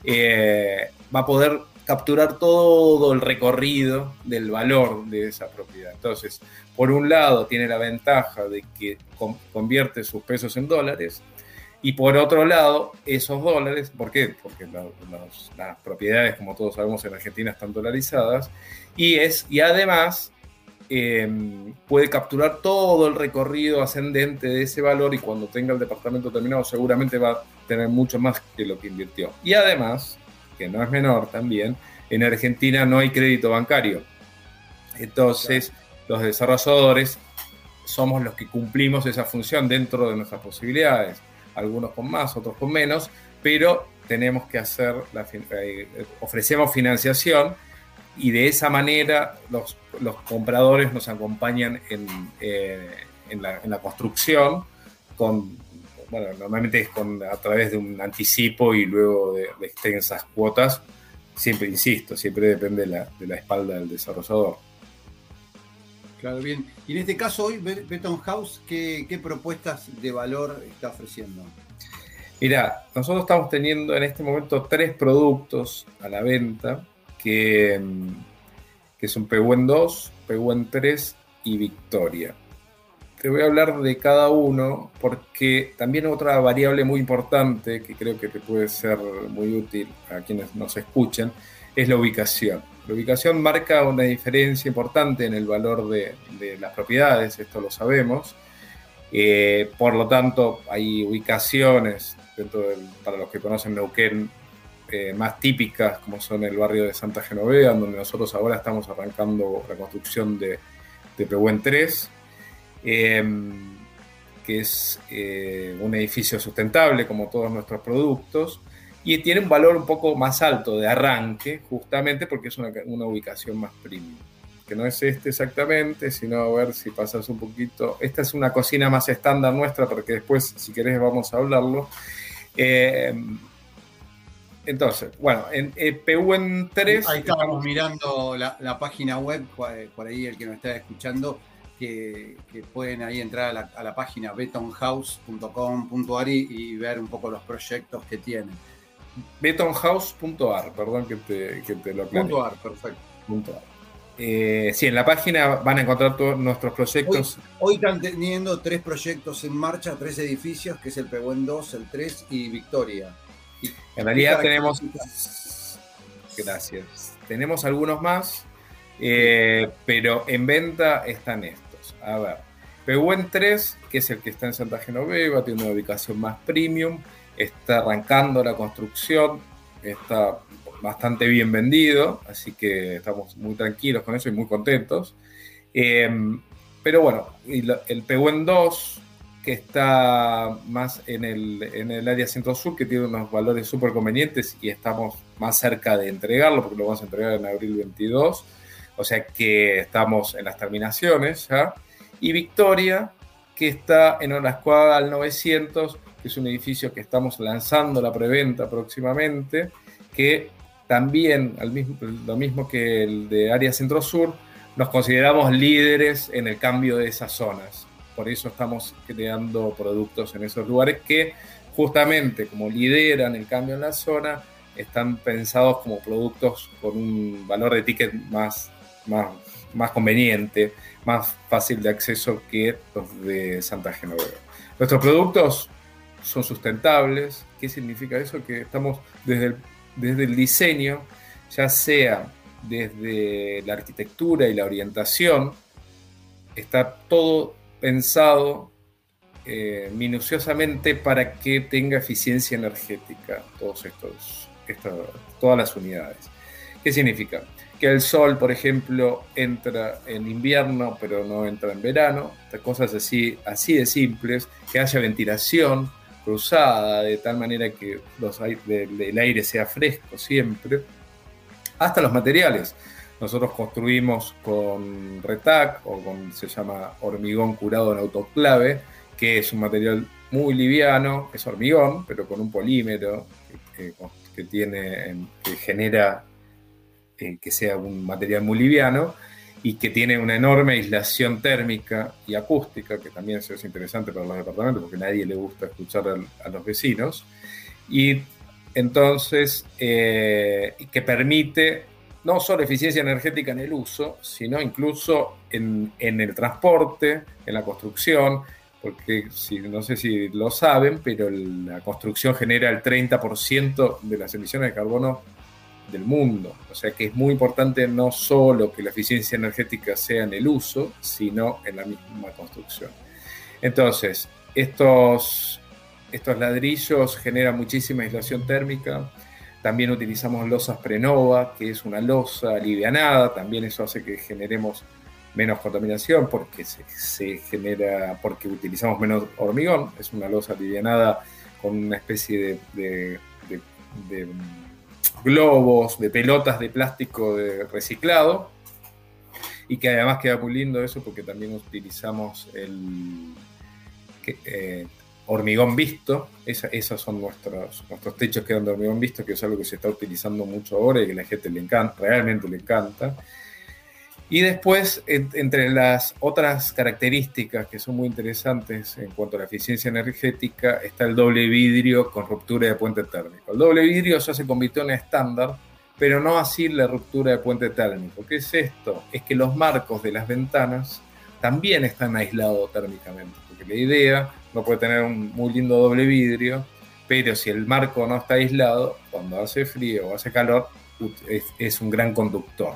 eh, va a poder capturar todo el recorrido del valor de esa propiedad. Entonces, por un lado, tiene la ventaja de que convierte sus pesos en dólares, y por otro lado, esos dólares, ¿por qué? Porque las propiedades, como todos sabemos, en Argentina están dolarizadas. Y, es, y además eh, puede capturar todo el recorrido ascendente de ese valor y cuando tenga el departamento terminado seguramente va a tener mucho más que lo que invirtió. Y además, que no es menor también, en Argentina no hay crédito bancario. Entonces, los desarrolladores somos los que cumplimos esa función dentro de nuestras posibilidades algunos con más, otros con menos, pero tenemos que hacer, la, eh, ofrecemos financiación y de esa manera los, los compradores nos acompañan en, eh, en, la, construcción con, normalmente es con, a través de un anticipo y luego de, de extensas cuotas, siempre insisto, siempre depende de la, de la espalda del desarrollador. Claro, bien. Y en este caso hoy, Beton House, ¿qué, ¿qué, propuestas de valor está ofreciendo? Mira, nosotros estamos teniendo en este momento tres productos a la venta, que, que son PWN 2, PWN 3 y Victoria. Te voy a hablar de cada uno porque también otra variable muy importante que creo que te puede ser muy útil a quienes nos escuchan es la ubicación. La ubicación marca una diferencia importante en el valor de, las propiedades, esto lo sabemos. Eh, por lo tanto, hay ubicaciones para los que conocen Neuquén eh, más típicas, como son el barrio de Santa Genovea, donde nosotros ahora estamos arrancando la construcción de, de Pehuen 3, eh, que es eh, un edificio sustentable como todos nuestros productos y tiene un valor un poco más alto de arranque, justamente porque es una, una, ubicación más premium. Que no es este exactamente, sino a ver si pasas un poquito. Esta es una cocina más estándar nuestra, porque después, si querés, vamos a hablarlo. Eh, entonces, bueno, en eh, PUN 3. Ahí estábamos mirando la, la, página web, por ahí el que nos está escuchando, que, que pueden ahí entrar a la, a la página betonhouse.com.ar y, y ver un poco los proyectos que tienen betonhouse.ar, perdón que te, que te lo aclare. .ar, perfecto. .ar. Eh, sí, en la página van a encontrar todos nuestros proyectos. Hoy, hoy, están teniendo tres proyectos en marcha, tres edificios, que es el Pehuen 2, el 3 y Victoria. En realidad tenemos... Gracias. Tenemos algunos más, eh, pero en venta están estos. A ver, Pehuen 3, que es el que está en Santa Genoveva, tiene una ubicación más premium, está arrancando la construcción, está bastante bien vendido, así que estamos muy tranquilos con eso y muy contentos. Em, pero bueno, el Pehuen 2, que está más en el, en el área centro-sur, que tiene unos valores súper convenientes y estamos más cerca de entregarlo, porque lo vamos a entregar en abril 22, o sea que estamos en las terminaciones ya. Y Victoria, que está en una escuadra al 900, es un edificio que estamos lanzando la preventa próximamente, que también, al mismo, lo mismo que el de área centro-sur, nos consideramos líderes en el cambio de esas zonas. Por eso estamos creando productos en esos lugares que justamente como lideran el cambio en la zona, están pensados como productos con un valor de ticket más, más, más conveniente, más fácil de acceso que los de Santa Genoveva. Nuestros productos son sustentables. ¿Qué significa eso? Que estamos desde el, desde el diseño, ya sea desde la arquitectura y la orientación, está todo pensado eh, minuciosamente para que tenga eficiencia energética todos estos, todas las unidades. ¿Qué significa? Que el sol, por ejemplo, entra en invierno, pero no entra en verano, cosas así, así de simples, que haya ventilación cruzada, de tal manera que el aire sea fresco siempre, hasta los materiales. Nosotros construimos con RETAC o con, se llama hormigón curado en autoclave, que es un material muy liviano, es hormigón, pero con un polímero que, tiene, que genera eh, que sea un material muy liviano y que tiene una enorme aislación térmica y acústica, que también es interesante para los departamentos porque nadie le gusta escuchar a, los vecinos. Y entonces, eh, que permite no solo eficiencia energética en el uso, sino incluso en, el transporte, en la construcción, porque no sé si lo saben, pero la construcción genera el 30% de las emisiones de carbono del mundo. O sea que es muy importante no solo que la eficiencia energética sea en el uso, sino en la misma construcción. Entonces, estos, estos ladrillos generan muchísima aislación térmica, también utilizamos losas Prenova, que es una losa alivianada, también eso hace que generemos menos contaminación porque se, genera, porque utilizamos menos hormigón, es una losa alivianada con una especie de, globos, de pelotas de plástico reciclado, y que además queda muy lindo eso porque también utilizamos el, eh, hormigón visto, esos son nuestros, nuestros techos que eran de hormigón visto, que es algo que se está utilizando mucho ahora y que a la gente le encanta, realmente le encanta. Y después, entre las otras características que son muy interesantes en cuanto a la eficiencia energética, está el doble vidrio con ruptura de puente térmico. El doble vidrio ya se convirtió en estándar, pero no así la ruptura de puente térmico. ¿Qué es esto? Es que los marcos de las ventanas también están aislados térmicamente, porque la idea no puede tener un muy lindo doble vidrio, pero si el marco no está aislado, cuando hace frío o hace calor, es, un gran conductor.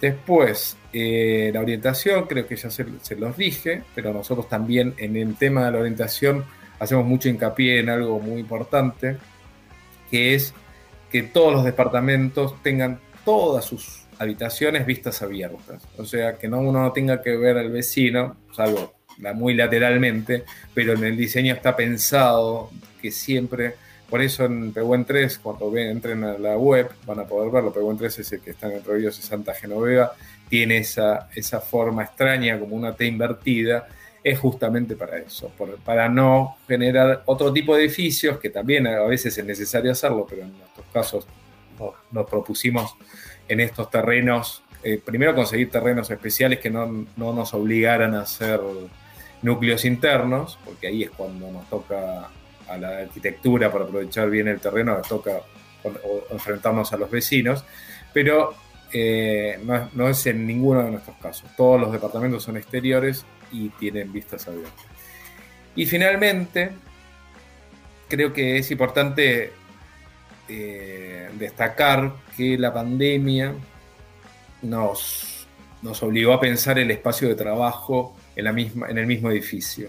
Después, eh, la orientación, creo que ya se, los dije, pero nosotros también en el tema de la orientación hacemos mucho hincapié en algo muy importante, que es que todos los departamentos tengan todas sus habitaciones vistas abiertas. O sea, que no uno no tenga que ver al vecino, salvo muy lateralmente, pero en el diseño está pensado que siempre, por eso en Pehuen 3, cuando ven, entren a la web, van a poder verlo, Pehuen 3 es el que está en Entre Ríos y Santa Genoveva, tiene esa, esa forma extraña como una T invertida, es justamente para eso, para no generar otro tipo de edificios, que también a veces es necesario hacerlo, pero en nuestros casos nos, propusimos en estos terrenos, eh, primero conseguir terrenos especiales que no, no, nos obligaran a hacer núcleos internos, porque ahí es cuando nos toca a la arquitectura para aprovechar bien el terreno, toca enfrentarnos a los vecinos, pero eh, no, es en ninguno de nuestros casos. Todos los departamentos son exteriores y tienen vistas abiertas. Y finalmente, creo que es importante eh, destacar que la pandemia nos, nos obligó a pensar el espacio de trabajo en, la misma, en el mismo edificio.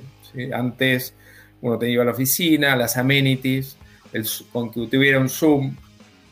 Antes uno te iba a la oficina, las amenities, con que tuviera un Zoom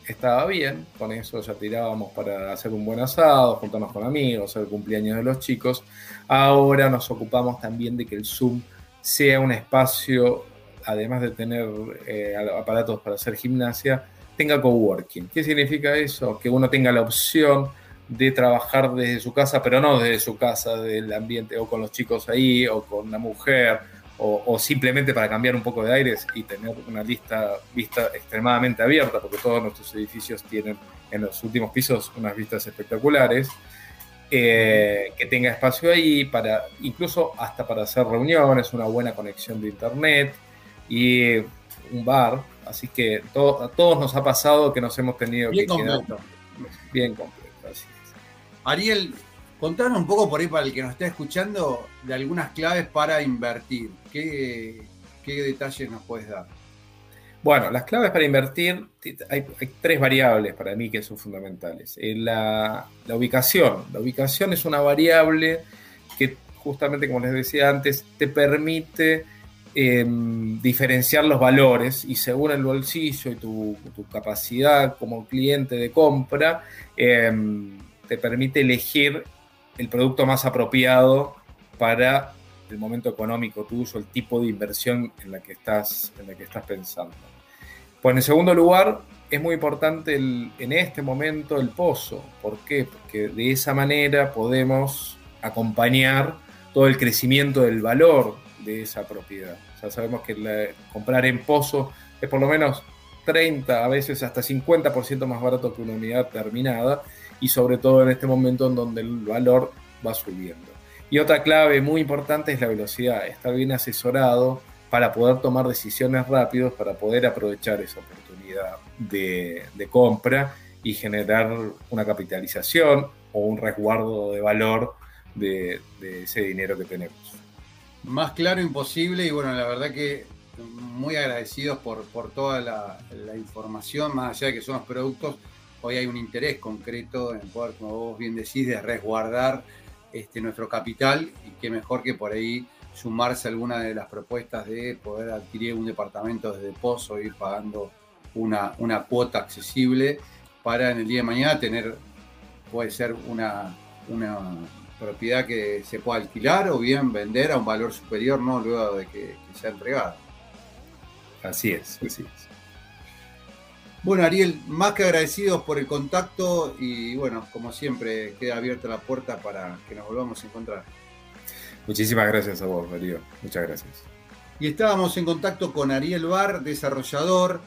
estaba bien, con eso ya tirábamos para hacer un buen asado, juntarnos con amigos, hacer cumpleaños de los chicos. Ahora nos ocupamos también de que el Zoom sea un espacio, además de tener eh, aparatos para hacer gimnasia, tenga coworking. ¿Qué significa eso? Que uno tenga la opción de trabajar desde su casa, pero no desde su casa, del ambiente, o con los chicos ahí, o con la mujer, o, simplemente para cambiar un poco de aires y tener una lista vista extremadamente abierta, porque todos nuestros edificios tienen en los últimos pisos unas vistas espectaculares, eh, que tenga espacio ahí, para, incluso hasta para hacer reuniones, una buena conexión de internet y un bar. Así que a todos nos ha pasado que nos hemos tenido bien que completo. bien completo. Ariel, Contanos un poco por ahí para el que nos está escuchando de algunas claves para invertir. ¿Qué, detalles nos puedes dar? Bueno, las claves para invertir, hay, tres variables para mí que son fundamentales. Eh, la, ubicación. La ubicación es una variable que justamente, como les decía antes, te permite em, diferenciar los valores y según el bolsillo y tu, capacidad como cliente de compra, em, te permite elegir el producto más apropiado para el momento económico tuyo, el tipo de inversión en la que estás, en la que estás pensando. Pues en segundo lugar, es muy importante en este momento el pozo. ¿Por qué? Porque de esa manera podemos acompañar todo el crecimiento del valor de esa propiedad. Ya sabemos que comprar en pozo es por lo menos 30, a veces hasta 50% más barato que una unidad terminada y sobre todo en este momento en donde el valor va subiendo. Y otra clave muy importante es la velocidad, estar bien asesorado para poder tomar decisiones rápidas, para poder aprovechar esa oportunidad de, compra y generar una capitalización o un resguardo de valor de, ese dinero que tenemos. Más claro imposible y bueno, la verdad que muy agradecidos por, por toda la, la, información, más allá de que son los productos, hoy hay un interés concreto en poder, como vos bien decís, de resguardar este, nuestro capital y qué mejor que por ahí sumarse a alguna de las propuestas de poder adquirir un departamento desde Pozo e ir pagando una, una cuota accesible para en el día de mañana tener, puede ser una, una propiedad que se pueda alquilar o bien vender a un valor superior, ¿no? Luego de que, que sea entregada. Así es, así es. Bueno, Ariel, más que agradecidos por el contacto y bueno, como siempre, queda abierta la puerta para que nos volvamos a encontrar. Muchísimas gracias a vos, Darío. Muchas gracias. Y estábamos en contacto con Ariel Bar, desarrollador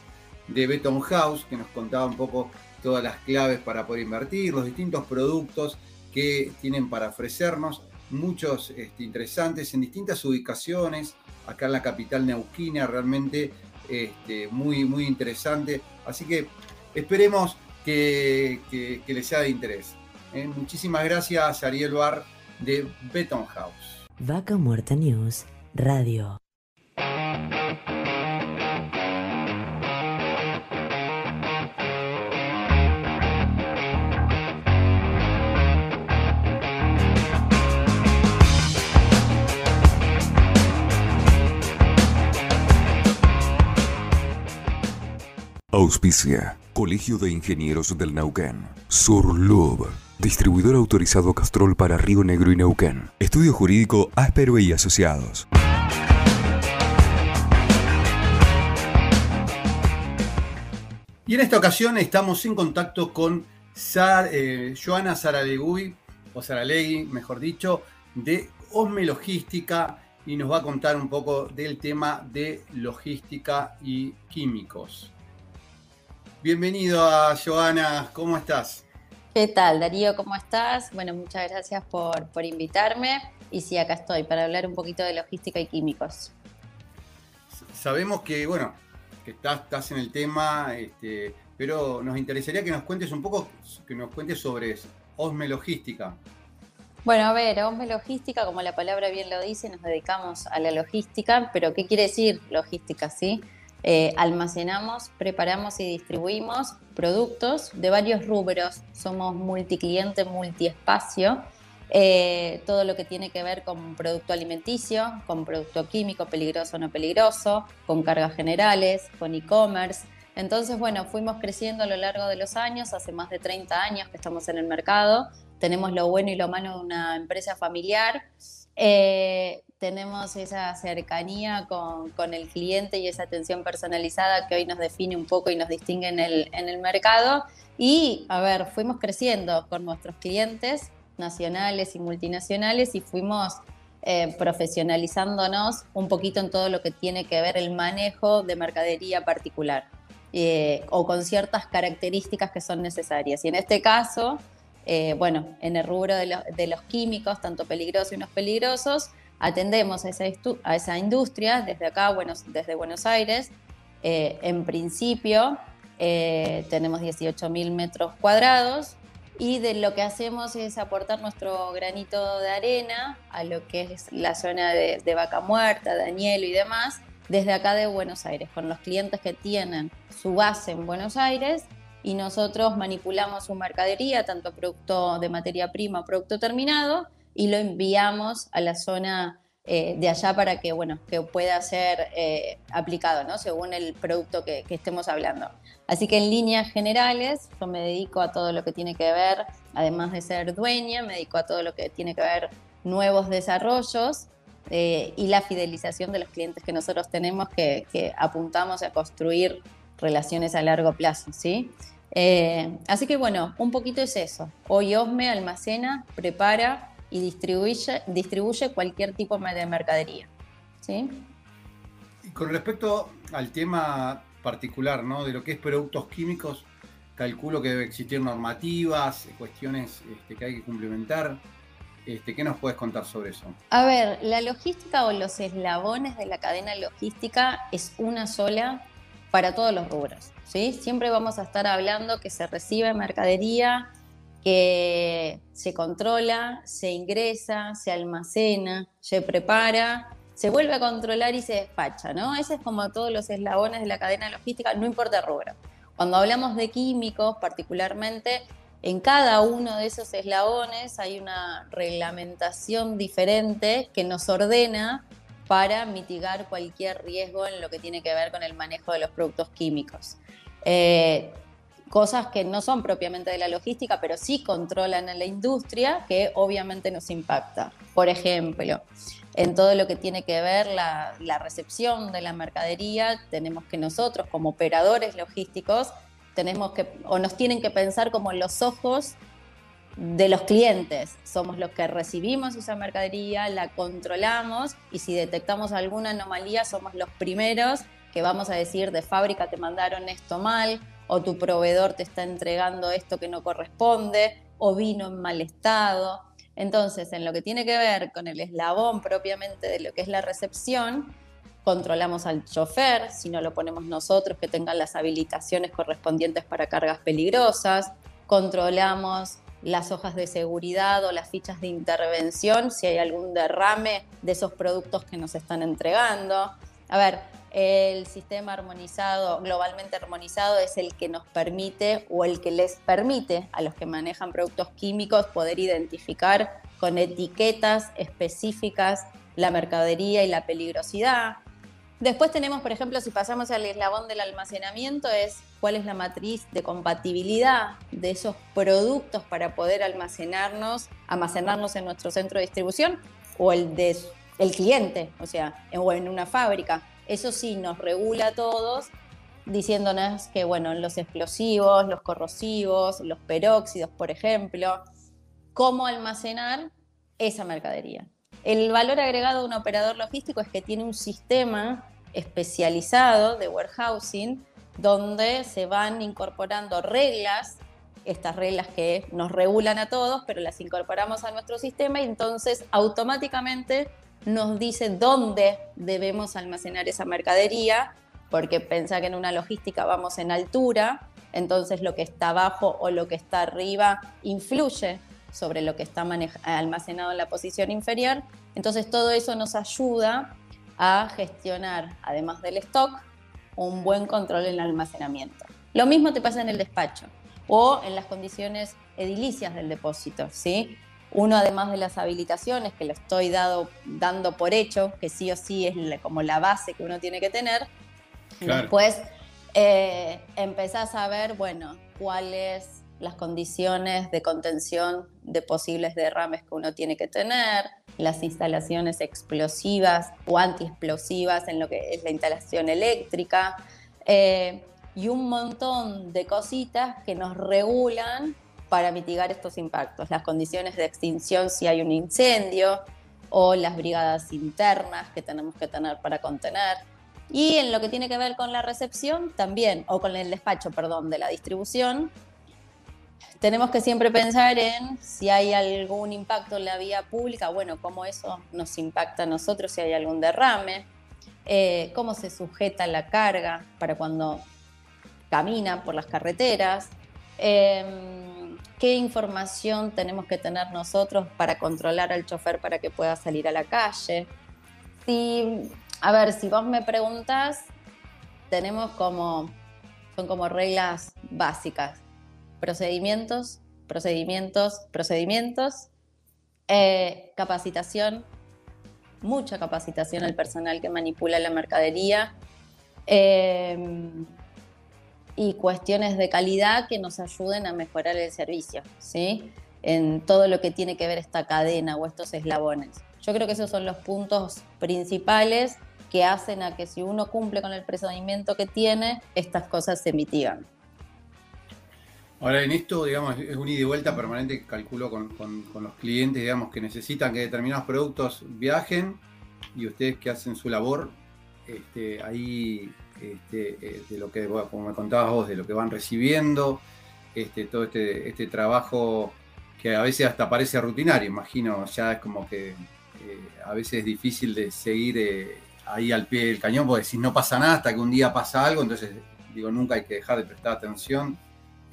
de Beton House, que nos contaba un poco todas las claves para poder invertir, los distintos productos que tienen para ofrecernos, muchos este, interesantes en distintas ubicaciones, acá en la capital neuquina, realmente este, muy, muy interesante. Así que esperemos que, les sea de interés. ¿eh? Muchísimas gracias, Ariel Bar de Beton House. Vaca Muerta News Radio. Auspicia. Colegio de Ingenieros del Neuquén. Surlub. Distribuidor autorizado Castrol para Río Negro y Neuquén. Estudio Jurídico Áspero y Asociados. Y en esta ocasión estamos en contacto con eh, Joana Saralegui, o Saralegui, mejor dicho, de Osme Logística y nos va a contar un poco del tema de logística y químicos. Bienvenido a Joana, ¿cómo estás? ¿Qué tal, Darío? ¿Cómo estás? Bueno, muchas gracias por, invitarme. Y sí, acá estoy para hablar un poquito de logística y químicos. Sabemos que, bueno, que estás, estás en el tema, este, pero nos interesaría que nos cuentes un poco, que nos cuentes sobre Osme Logística. Bueno, a ver, Osme Logística, como la palabra bien lo dice, nos dedicamos a la logística, pero ¿qué quiere decir logística, sí? Eh, almacenamos, preparamos y distribuimos productos de varios rubros. Somos multicliente, multiespacio. Eh, todo lo que tiene que ver con producto alimenticio, con producto químico, peligroso o no peligroso, con cargas generales, con e-commerce. Entonces, bueno, fuimos creciendo a lo largo de los años, hace más de 30 años que estamos en el mercado, tenemos lo bueno y lo malo de una empresa familiar, eh, tenemos esa cercanía con, el cliente y esa atención personalizada que hoy nos define un poco y nos distingue en el, en el mercado. Y, a ver, fuimos creciendo con nuestros clientes nacionales y multinacionales y fuimos eh, profesionalizándonos un poquito en todo lo que tiene que ver el manejo de mercadería particular eh, o con ciertas características que son necesarias. Y en este caso, eh, bueno, en el rubro de, los químicos, tanto peligrosos y no peligrosos, atendemos a esa, industria desde acá, bueno, desde Buenos Aires. en principio, tenemos 18.000 metros cuadrados y de lo que hacemos es aportar nuestro granito de arena a lo que es la zona de, Vaca Muerta, Danielo y demás, desde acá de Buenos Aires, con los clientes que tienen su base en Buenos Aires y nosotros manipulamos su mercadería, tanto producto de materia prima o producto terminado, y lo enviamos a la zona eh, de allá para que, bueno, que pueda ser eh, aplicado, ¿no? Según el producto que, que, estemos hablando. Así que en líneas generales, yo me dedico a todo lo que tiene que ver, además de ser dueña, me dedico a todo lo que tiene que ver nuevos desarrollos eh, y la fidelización de los clientes que nosotros tenemos que, que apuntamos a construir relaciones a largo plazo, ¿sí? Así que bueno, un poquito es eso. Hoy OSME almacena, prepara y distribuye, distribuye cualquier tipo de mercadería. ¿sí? Y con respecto al tema particular ¿no? de lo que es productos químicos, calculo que debe existir normativas, cuestiones este, que hay que complementar. Este, ¿Qué nos puedes contar sobre eso? A ver, la logística o los eslabones de la cadena logística es una sola para todos los rubros. ¿sí? Siempre vamos a estar hablando que se recibe mercadería que se controla, se ingresa, se almacena, se prepara, se vuelve a controlar y se despacha, ¿no? Ese es como todos los eslabones de la cadena logística, no importa el rubro. Cuando hablamos de químicos, particularmente, en cada uno de esos eslabones hay una reglamentación diferente que nos ordena para mitigar cualquier riesgo en lo que tiene que ver con el manejo de los productos químicos. Eh, cosas que no son propiamente de la logística, pero sí controlan a la industria, que obviamente nos impacta. Por ejemplo, en todo lo que tiene que ver la, la recepción de la mercadería, tenemos que nosotros como operadores logísticos tenemos que o nos tienen que pensar como los ojos de los clientes. Somos los que recibimos esa mercadería, la controlamos y si detectamos alguna anomalía somos los primeros que vamos a decir de fábrica te mandaron esto mal o tu proveedor te está entregando esto que no corresponde, o vino en mal estado. Entonces, en lo que tiene que ver con el eslabón propiamente de lo que es la recepción, controlamos al chofer, si no lo ponemos nosotros, que tengan las habilitaciones correspondientes para cargas peligrosas, controlamos las hojas de seguridad o las fichas de intervención, si hay algún derrame de esos productos que nos están entregando. A ver, el sistema armonizado, globalmente armonizado, es el que nos permite o el que les permite a los que manejan productos químicos poder identificar con etiquetas específicas la mercadería y la peligrosidad. Después tenemos, por ejemplo, si pasamos al eslabón del almacenamiento, es cuál es la matriz de compatibilidad de esos productos para poder almacenarnos, almacenarnos en nuestro centro de distribución o el de el cliente, o sea, o en una fábrica. Eso sí, nos regula a todos diciéndonos que, bueno, los explosivos, los corrosivos, los peróxidos, por ejemplo, cómo almacenar esa mercadería. El valor agregado de un operador logístico es que tiene un sistema especializado de warehousing donde se van incorporando reglas, estas reglas que nos regulan a todos, pero las incorporamos a nuestro sistema y entonces automáticamente nos dice dónde debemos almacenar esa mercadería, porque pensá que en una logística vamos en altura, entonces lo que está abajo o lo que está arriba influye sobre lo que está almacenado en la posición inferior. Entonces todo eso nos ayuda a gestionar, además del stock, un buen control en el almacenamiento. Lo mismo te pasa en el despacho o en las condiciones edilicias del depósito, ¿sí? Uno, además de las habilitaciones, que lo estoy dado, dando por hecho, que sí o sí es como la base que uno tiene que tener, después eh, empezás a ver, bueno, cuáles las condiciones de contención de posibles derrames que uno tiene que tener, las instalaciones explosivas o antiexplosivas en lo que es la instalación eléctrica, eh, y un montón de cositas que nos regulan para mitigar estos impactos, las condiciones de extinción si hay un incendio o las brigadas internas que tenemos que tener para contener. Y en lo que tiene que ver con la recepción también, o con el despacho, perdón, de la distribución, tenemos que siempre pensar en si hay algún impacto en la vía pública, bueno, cómo eso nos impacta a nosotros, si hay algún derrame, eh, cómo se sujeta la carga para cuando camina por las carreteras, em, qué información tenemos que tener nosotros para controlar al chofer para que pueda salir a la calle. Si, a ver, si vos me preguntas, tenemos como, son como reglas básicas procedimientos, procedimientos, procedimientos, eh, capacitación, mucha capacitación al personal que manipula la mercadería eh, y cuestiones de calidad que nos ayuden a mejorar el servicio, ¿sí? En todo lo que tiene que ver esta cadena o estos eslabones. Yo creo que esos son los puntos principales que hacen a que si uno cumple con el procedimiento que tiene, estas cosas se mitigan. Ahora, en esto, digamos, es un ida y vuelta permanente que calculo con, los clientes, digamos, que necesitan que determinados productos viajen y ustedes que hacen su labor, este, ahí, este, eh, de lo que, como me contabas vos, de lo que van recibiendo, este, todo este, este trabajo que a veces hasta parece rutinario, imagino, ya es como que eh, a veces es difícil de seguir eh, ahí al pie del cañón, porque si no pasa nada hasta que un día pasa algo, entonces digo, nunca hay que dejar de prestar atención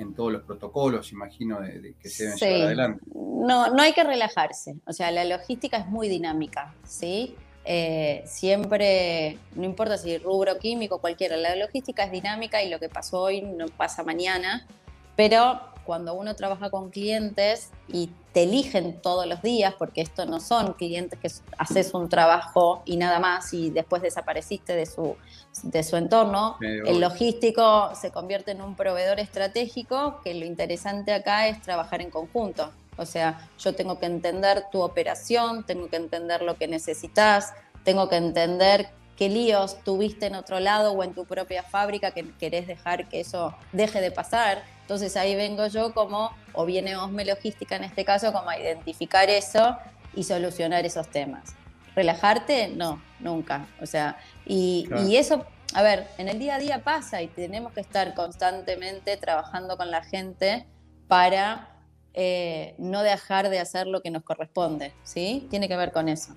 en todos los protocolos, imagino, de, que se deben llevar adelante. No, no hay que relajarse. O sea, la logística es muy dinámica, ¿sí? Eh, siempre, no importa si rubro químico, cualquiera, la logística es dinámica y lo que pasó hoy no pasa mañana, pero cuando uno trabaja con clientes y te eligen todos los días, porque esto no son clientes que haces un trabajo y nada más y después desapareciste de su, de su entorno, el logístico se convierte en un proveedor estratégico, que lo interesante acá es trabajar en conjunto. O sea, yo tengo que entender tu operación, tengo que entender lo que necesitas, tengo que entender qué líos tuviste en otro lado o en tu propia fábrica que querés dejar que eso deje de pasar. Entonces ahí vengo yo como, o viene Osme Logística en este caso, como a identificar eso y solucionar esos temas. ¿Relajarte? No, nunca. O sea, y, y eso, a ver, en el día a día pasa y tenemos que estar constantemente trabajando con la gente para eh, no dejar de hacer lo que nos corresponde, ¿sí? Tiene que ver con eso.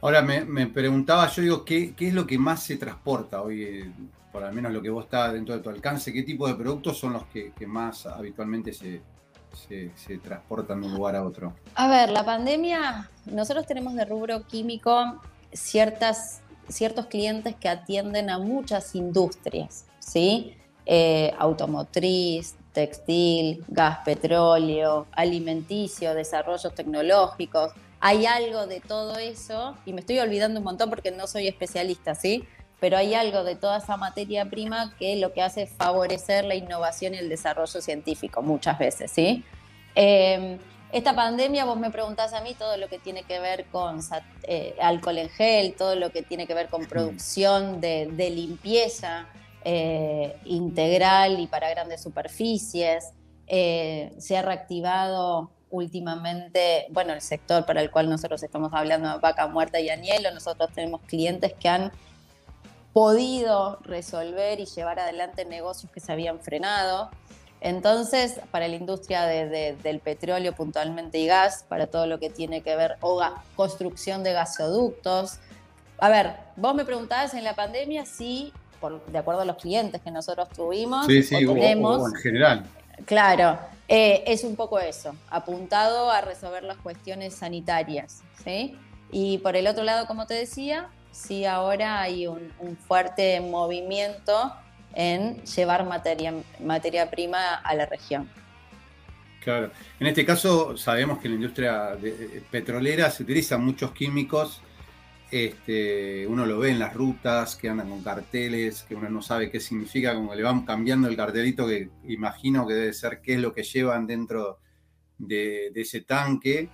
Ahora me, preguntaba, yo digo, ¿qué, es lo que más se transporta hoy, eh, por al menos lo que vos está dentro de tu alcance? ¿Qué tipo de productos son los que, más habitualmente se, transportan de un lugar a otro? A ver, la pandemia, nosotros tenemos de rubro químico ciertas, ciertos clientes que atienden a muchas industrias, ¿sí? Eh, automotriz, textil, gas, petróleo, alimenticio, desarrollos tecnológicos hay algo de todo eso, y me estoy olvidando un montón porque no soy especialista, ¿sí? Pero hay algo de toda esa materia prima que lo que hace es favorecer la innovación y el desarrollo científico muchas veces, ¿sí? Em, esta pandemia, vos me preguntás a mí todo lo que tiene que ver con eh, alcohol en gel, todo lo que tiene que ver con producción de, limpieza eh, integral y para grandes superficies. Eh, se ha reactivado últimamente, bueno, el sector para el cual nosotros estamos hablando, vaca muerta y anielo, nosotros tenemos clientes que han podido resolver y llevar adelante negocios que se habían frenado. Entonces, para la industria del petróleo puntualmente y gas, para todo lo que tiene que ver, o construcción de gasoductos. A ver, vos me preguntabas en la pandemia si, por, de acuerdo a los clientes que nosotros tuvimos, sí, sí, tenemos, en general. Claro, eh, es un poco eso, apuntado a resolver las cuestiones sanitarias. ¿sí? Y por el otro lado, como te decía, sí ahora hay un, fuerte movimiento en llevar materia, materia prima a la región. Claro. En este caso sabemos que en la industria eh, petrolera se utilizan muchos químicos. Este, uno lo ve en las rutas que andan con carteles, que uno no sabe qué significa, como le van cambiando el cartelito, que imagino que debe ser qué es lo que llevan dentro de, ese tanque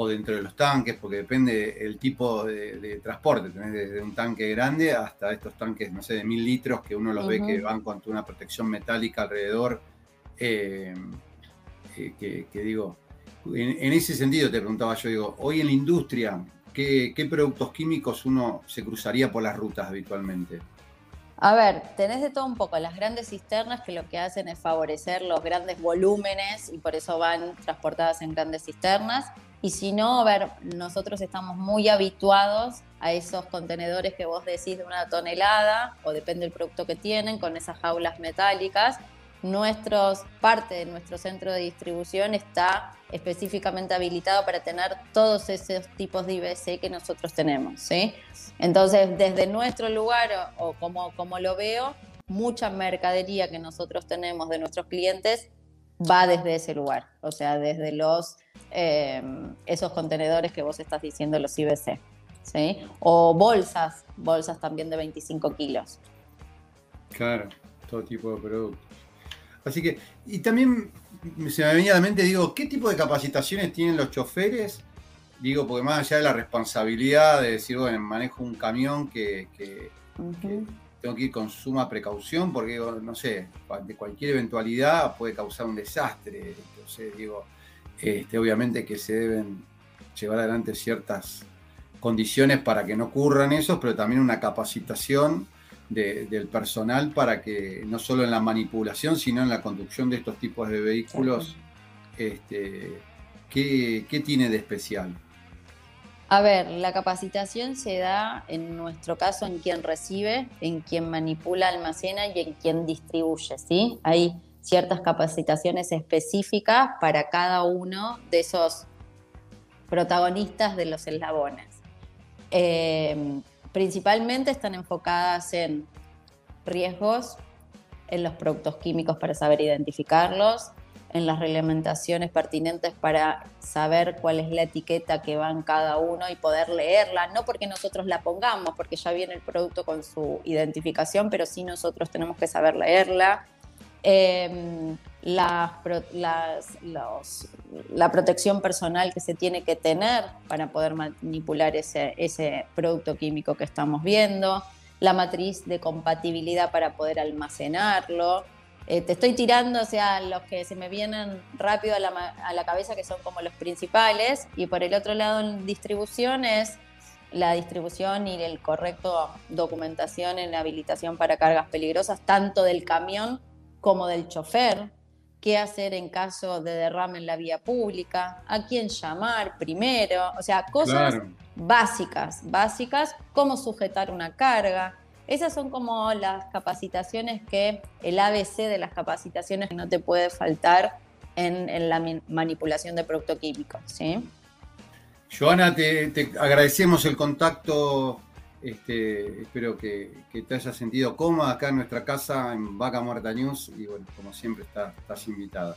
o dentro de los tanques, porque depende el tipo de, transporte. Tenés desde un tanque grande hasta estos tanques, no sé, de mil litros, que uno los ve que van con una protección metálica alrededor. Eh, que, digo, en, ese sentido te preguntaba yo, digo, hoy en la industria, ¿qué, productos químicos uno se cruzaría por las rutas habitualmente? A ver, tenés de todo un poco. Las grandes cisternas que lo que hacen es favorecer los grandes volúmenes y por eso van transportadas en grandes cisternas. Y si no, a ver, nosotros estamos muy habituados a esos contenedores que vos decís de una tonelada, o depende del producto que tienen, con esas jaulas metálicas, nuestros, parte de nuestro centro de distribución está específicamente habilitado para tener todos esos tipos de IBC que nosotros tenemos. ¿sí? Entonces, desde nuestro lugar, o, como, como lo veo, mucha mercadería que nosotros tenemos de nuestros clientes va desde ese lugar, o sea, desde los eh, esos contenedores que vos estás diciendo, los IBC. ¿sí? O bolsas, bolsas también de 25 kilos. Claro, todo tipo de productos. Así que, y también se me venía a la mente, digo, ¿qué tipo de capacitaciones tienen los choferes? Digo, porque más allá de la responsabilidad de decir, bueno, manejo un camión que, tengo que ir con suma precaución porque, no sé, de cualquier eventualidad puede causar un desastre. Entonces, digo, este, obviamente que se deben llevar adelante ciertas condiciones para que no ocurran eso, pero también una capacitación del personal para que no solo en la manipulación, sino en la conducción de estos tipos de vehículos, este, ¿qué, tiene de especial? A ver, la capacitación se da en nuestro caso en quien recibe, en quien manipula, almacena y en quien distribuye, ¿sí? Hay ciertas capacitaciones específicas para cada uno de esos protagonistas de los eslabones. Eh, Principalmente están enfocadas en riesgos, en los productos químicos para saber identificarlos, en las reglamentaciones pertinentes para saber cuál es la etiqueta que va en cada uno y poder leerla, no porque nosotros la pongamos, porque ya viene el producto con su identificación, pero sí nosotros tenemos que saber leerla. Em, la, la protección personal que se tiene que tener para poder manipular ese, producto químico que estamos viendo, la matriz de compatibilidad para poder almacenarlo. Eh, te estoy tirando, o sea, los que se me vienen rápido a la, la cabeza, que son como los principales, y por el otro lado en distribución es la distribución y el correcto documentación en habilitación para cargas peligrosas, tanto del camión como del chofer, qué hacer en caso de derrame en la vía pública, a quién llamar primero, o sea, cosas básicas, básicas, cómo sujetar una carga. Esas son como las capacitaciones que el ABC de las capacitaciones no te puede faltar en, la manipulación de producto químico. ¿sí? Joana, te agradecemos el contacto este, espero que, te hayas sentido cómoda acá en nuestra casa en Vaca Muerta News y bueno, como siempre estás invitada.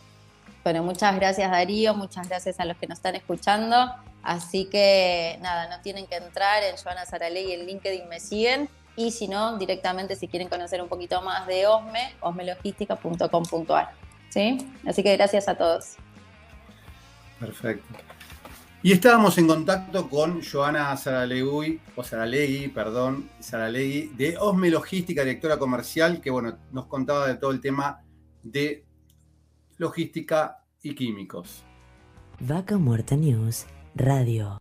Bueno, muchas gracias Darío, muchas gracias a los que nos están escuchando. Así que nada, no tienen que entrar en Joana Saraley en LinkedIn me siguen y si no, directamente si quieren conocer un poquito más de OSME, osmelogística.com.ar. ¿Sí? Así que gracias a todos. Perfecto. Y estábamos en contacto con Joana Saralegui, o Saralegui, perdón, Saralegui, de Osme Logística, directora comercial, que bueno, nos contaba de todo el tema de logística y químicos. Vaca Muerta News, Radio.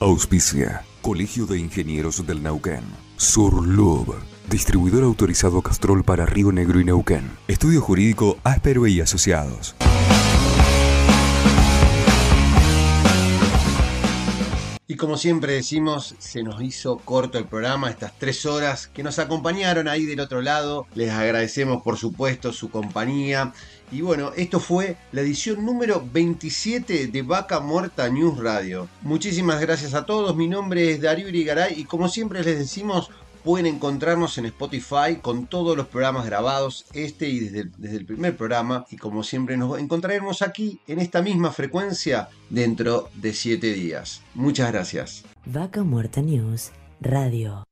Auspicia. Colegio de Ingenieros del Neuquén. Surlub. Distribuidor autorizado Castrol para Río Negro y Neuquén. Estudio Jurídico Áspero y Asociados. Y como siempre decimos, se nos hizo corto el programa, estas tres horas que nos acompañaron ahí del otro lado. Les agradecemos por supuesto su compañía. Y bueno, esto fue la edición número 27 de Vaca Muerta News Radio. Muchísimas gracias a todos, mi nombre es Darío Irigaray y como siempre les decimos, pueden encontrarnos en Spotify con todos los programas grabados, este y desde el, primer programa. Y como siempre nos encontraremos aquí en esta misma frecuencia dentro de 7 días. Muchas gracias. Vaca Muerta News Radio.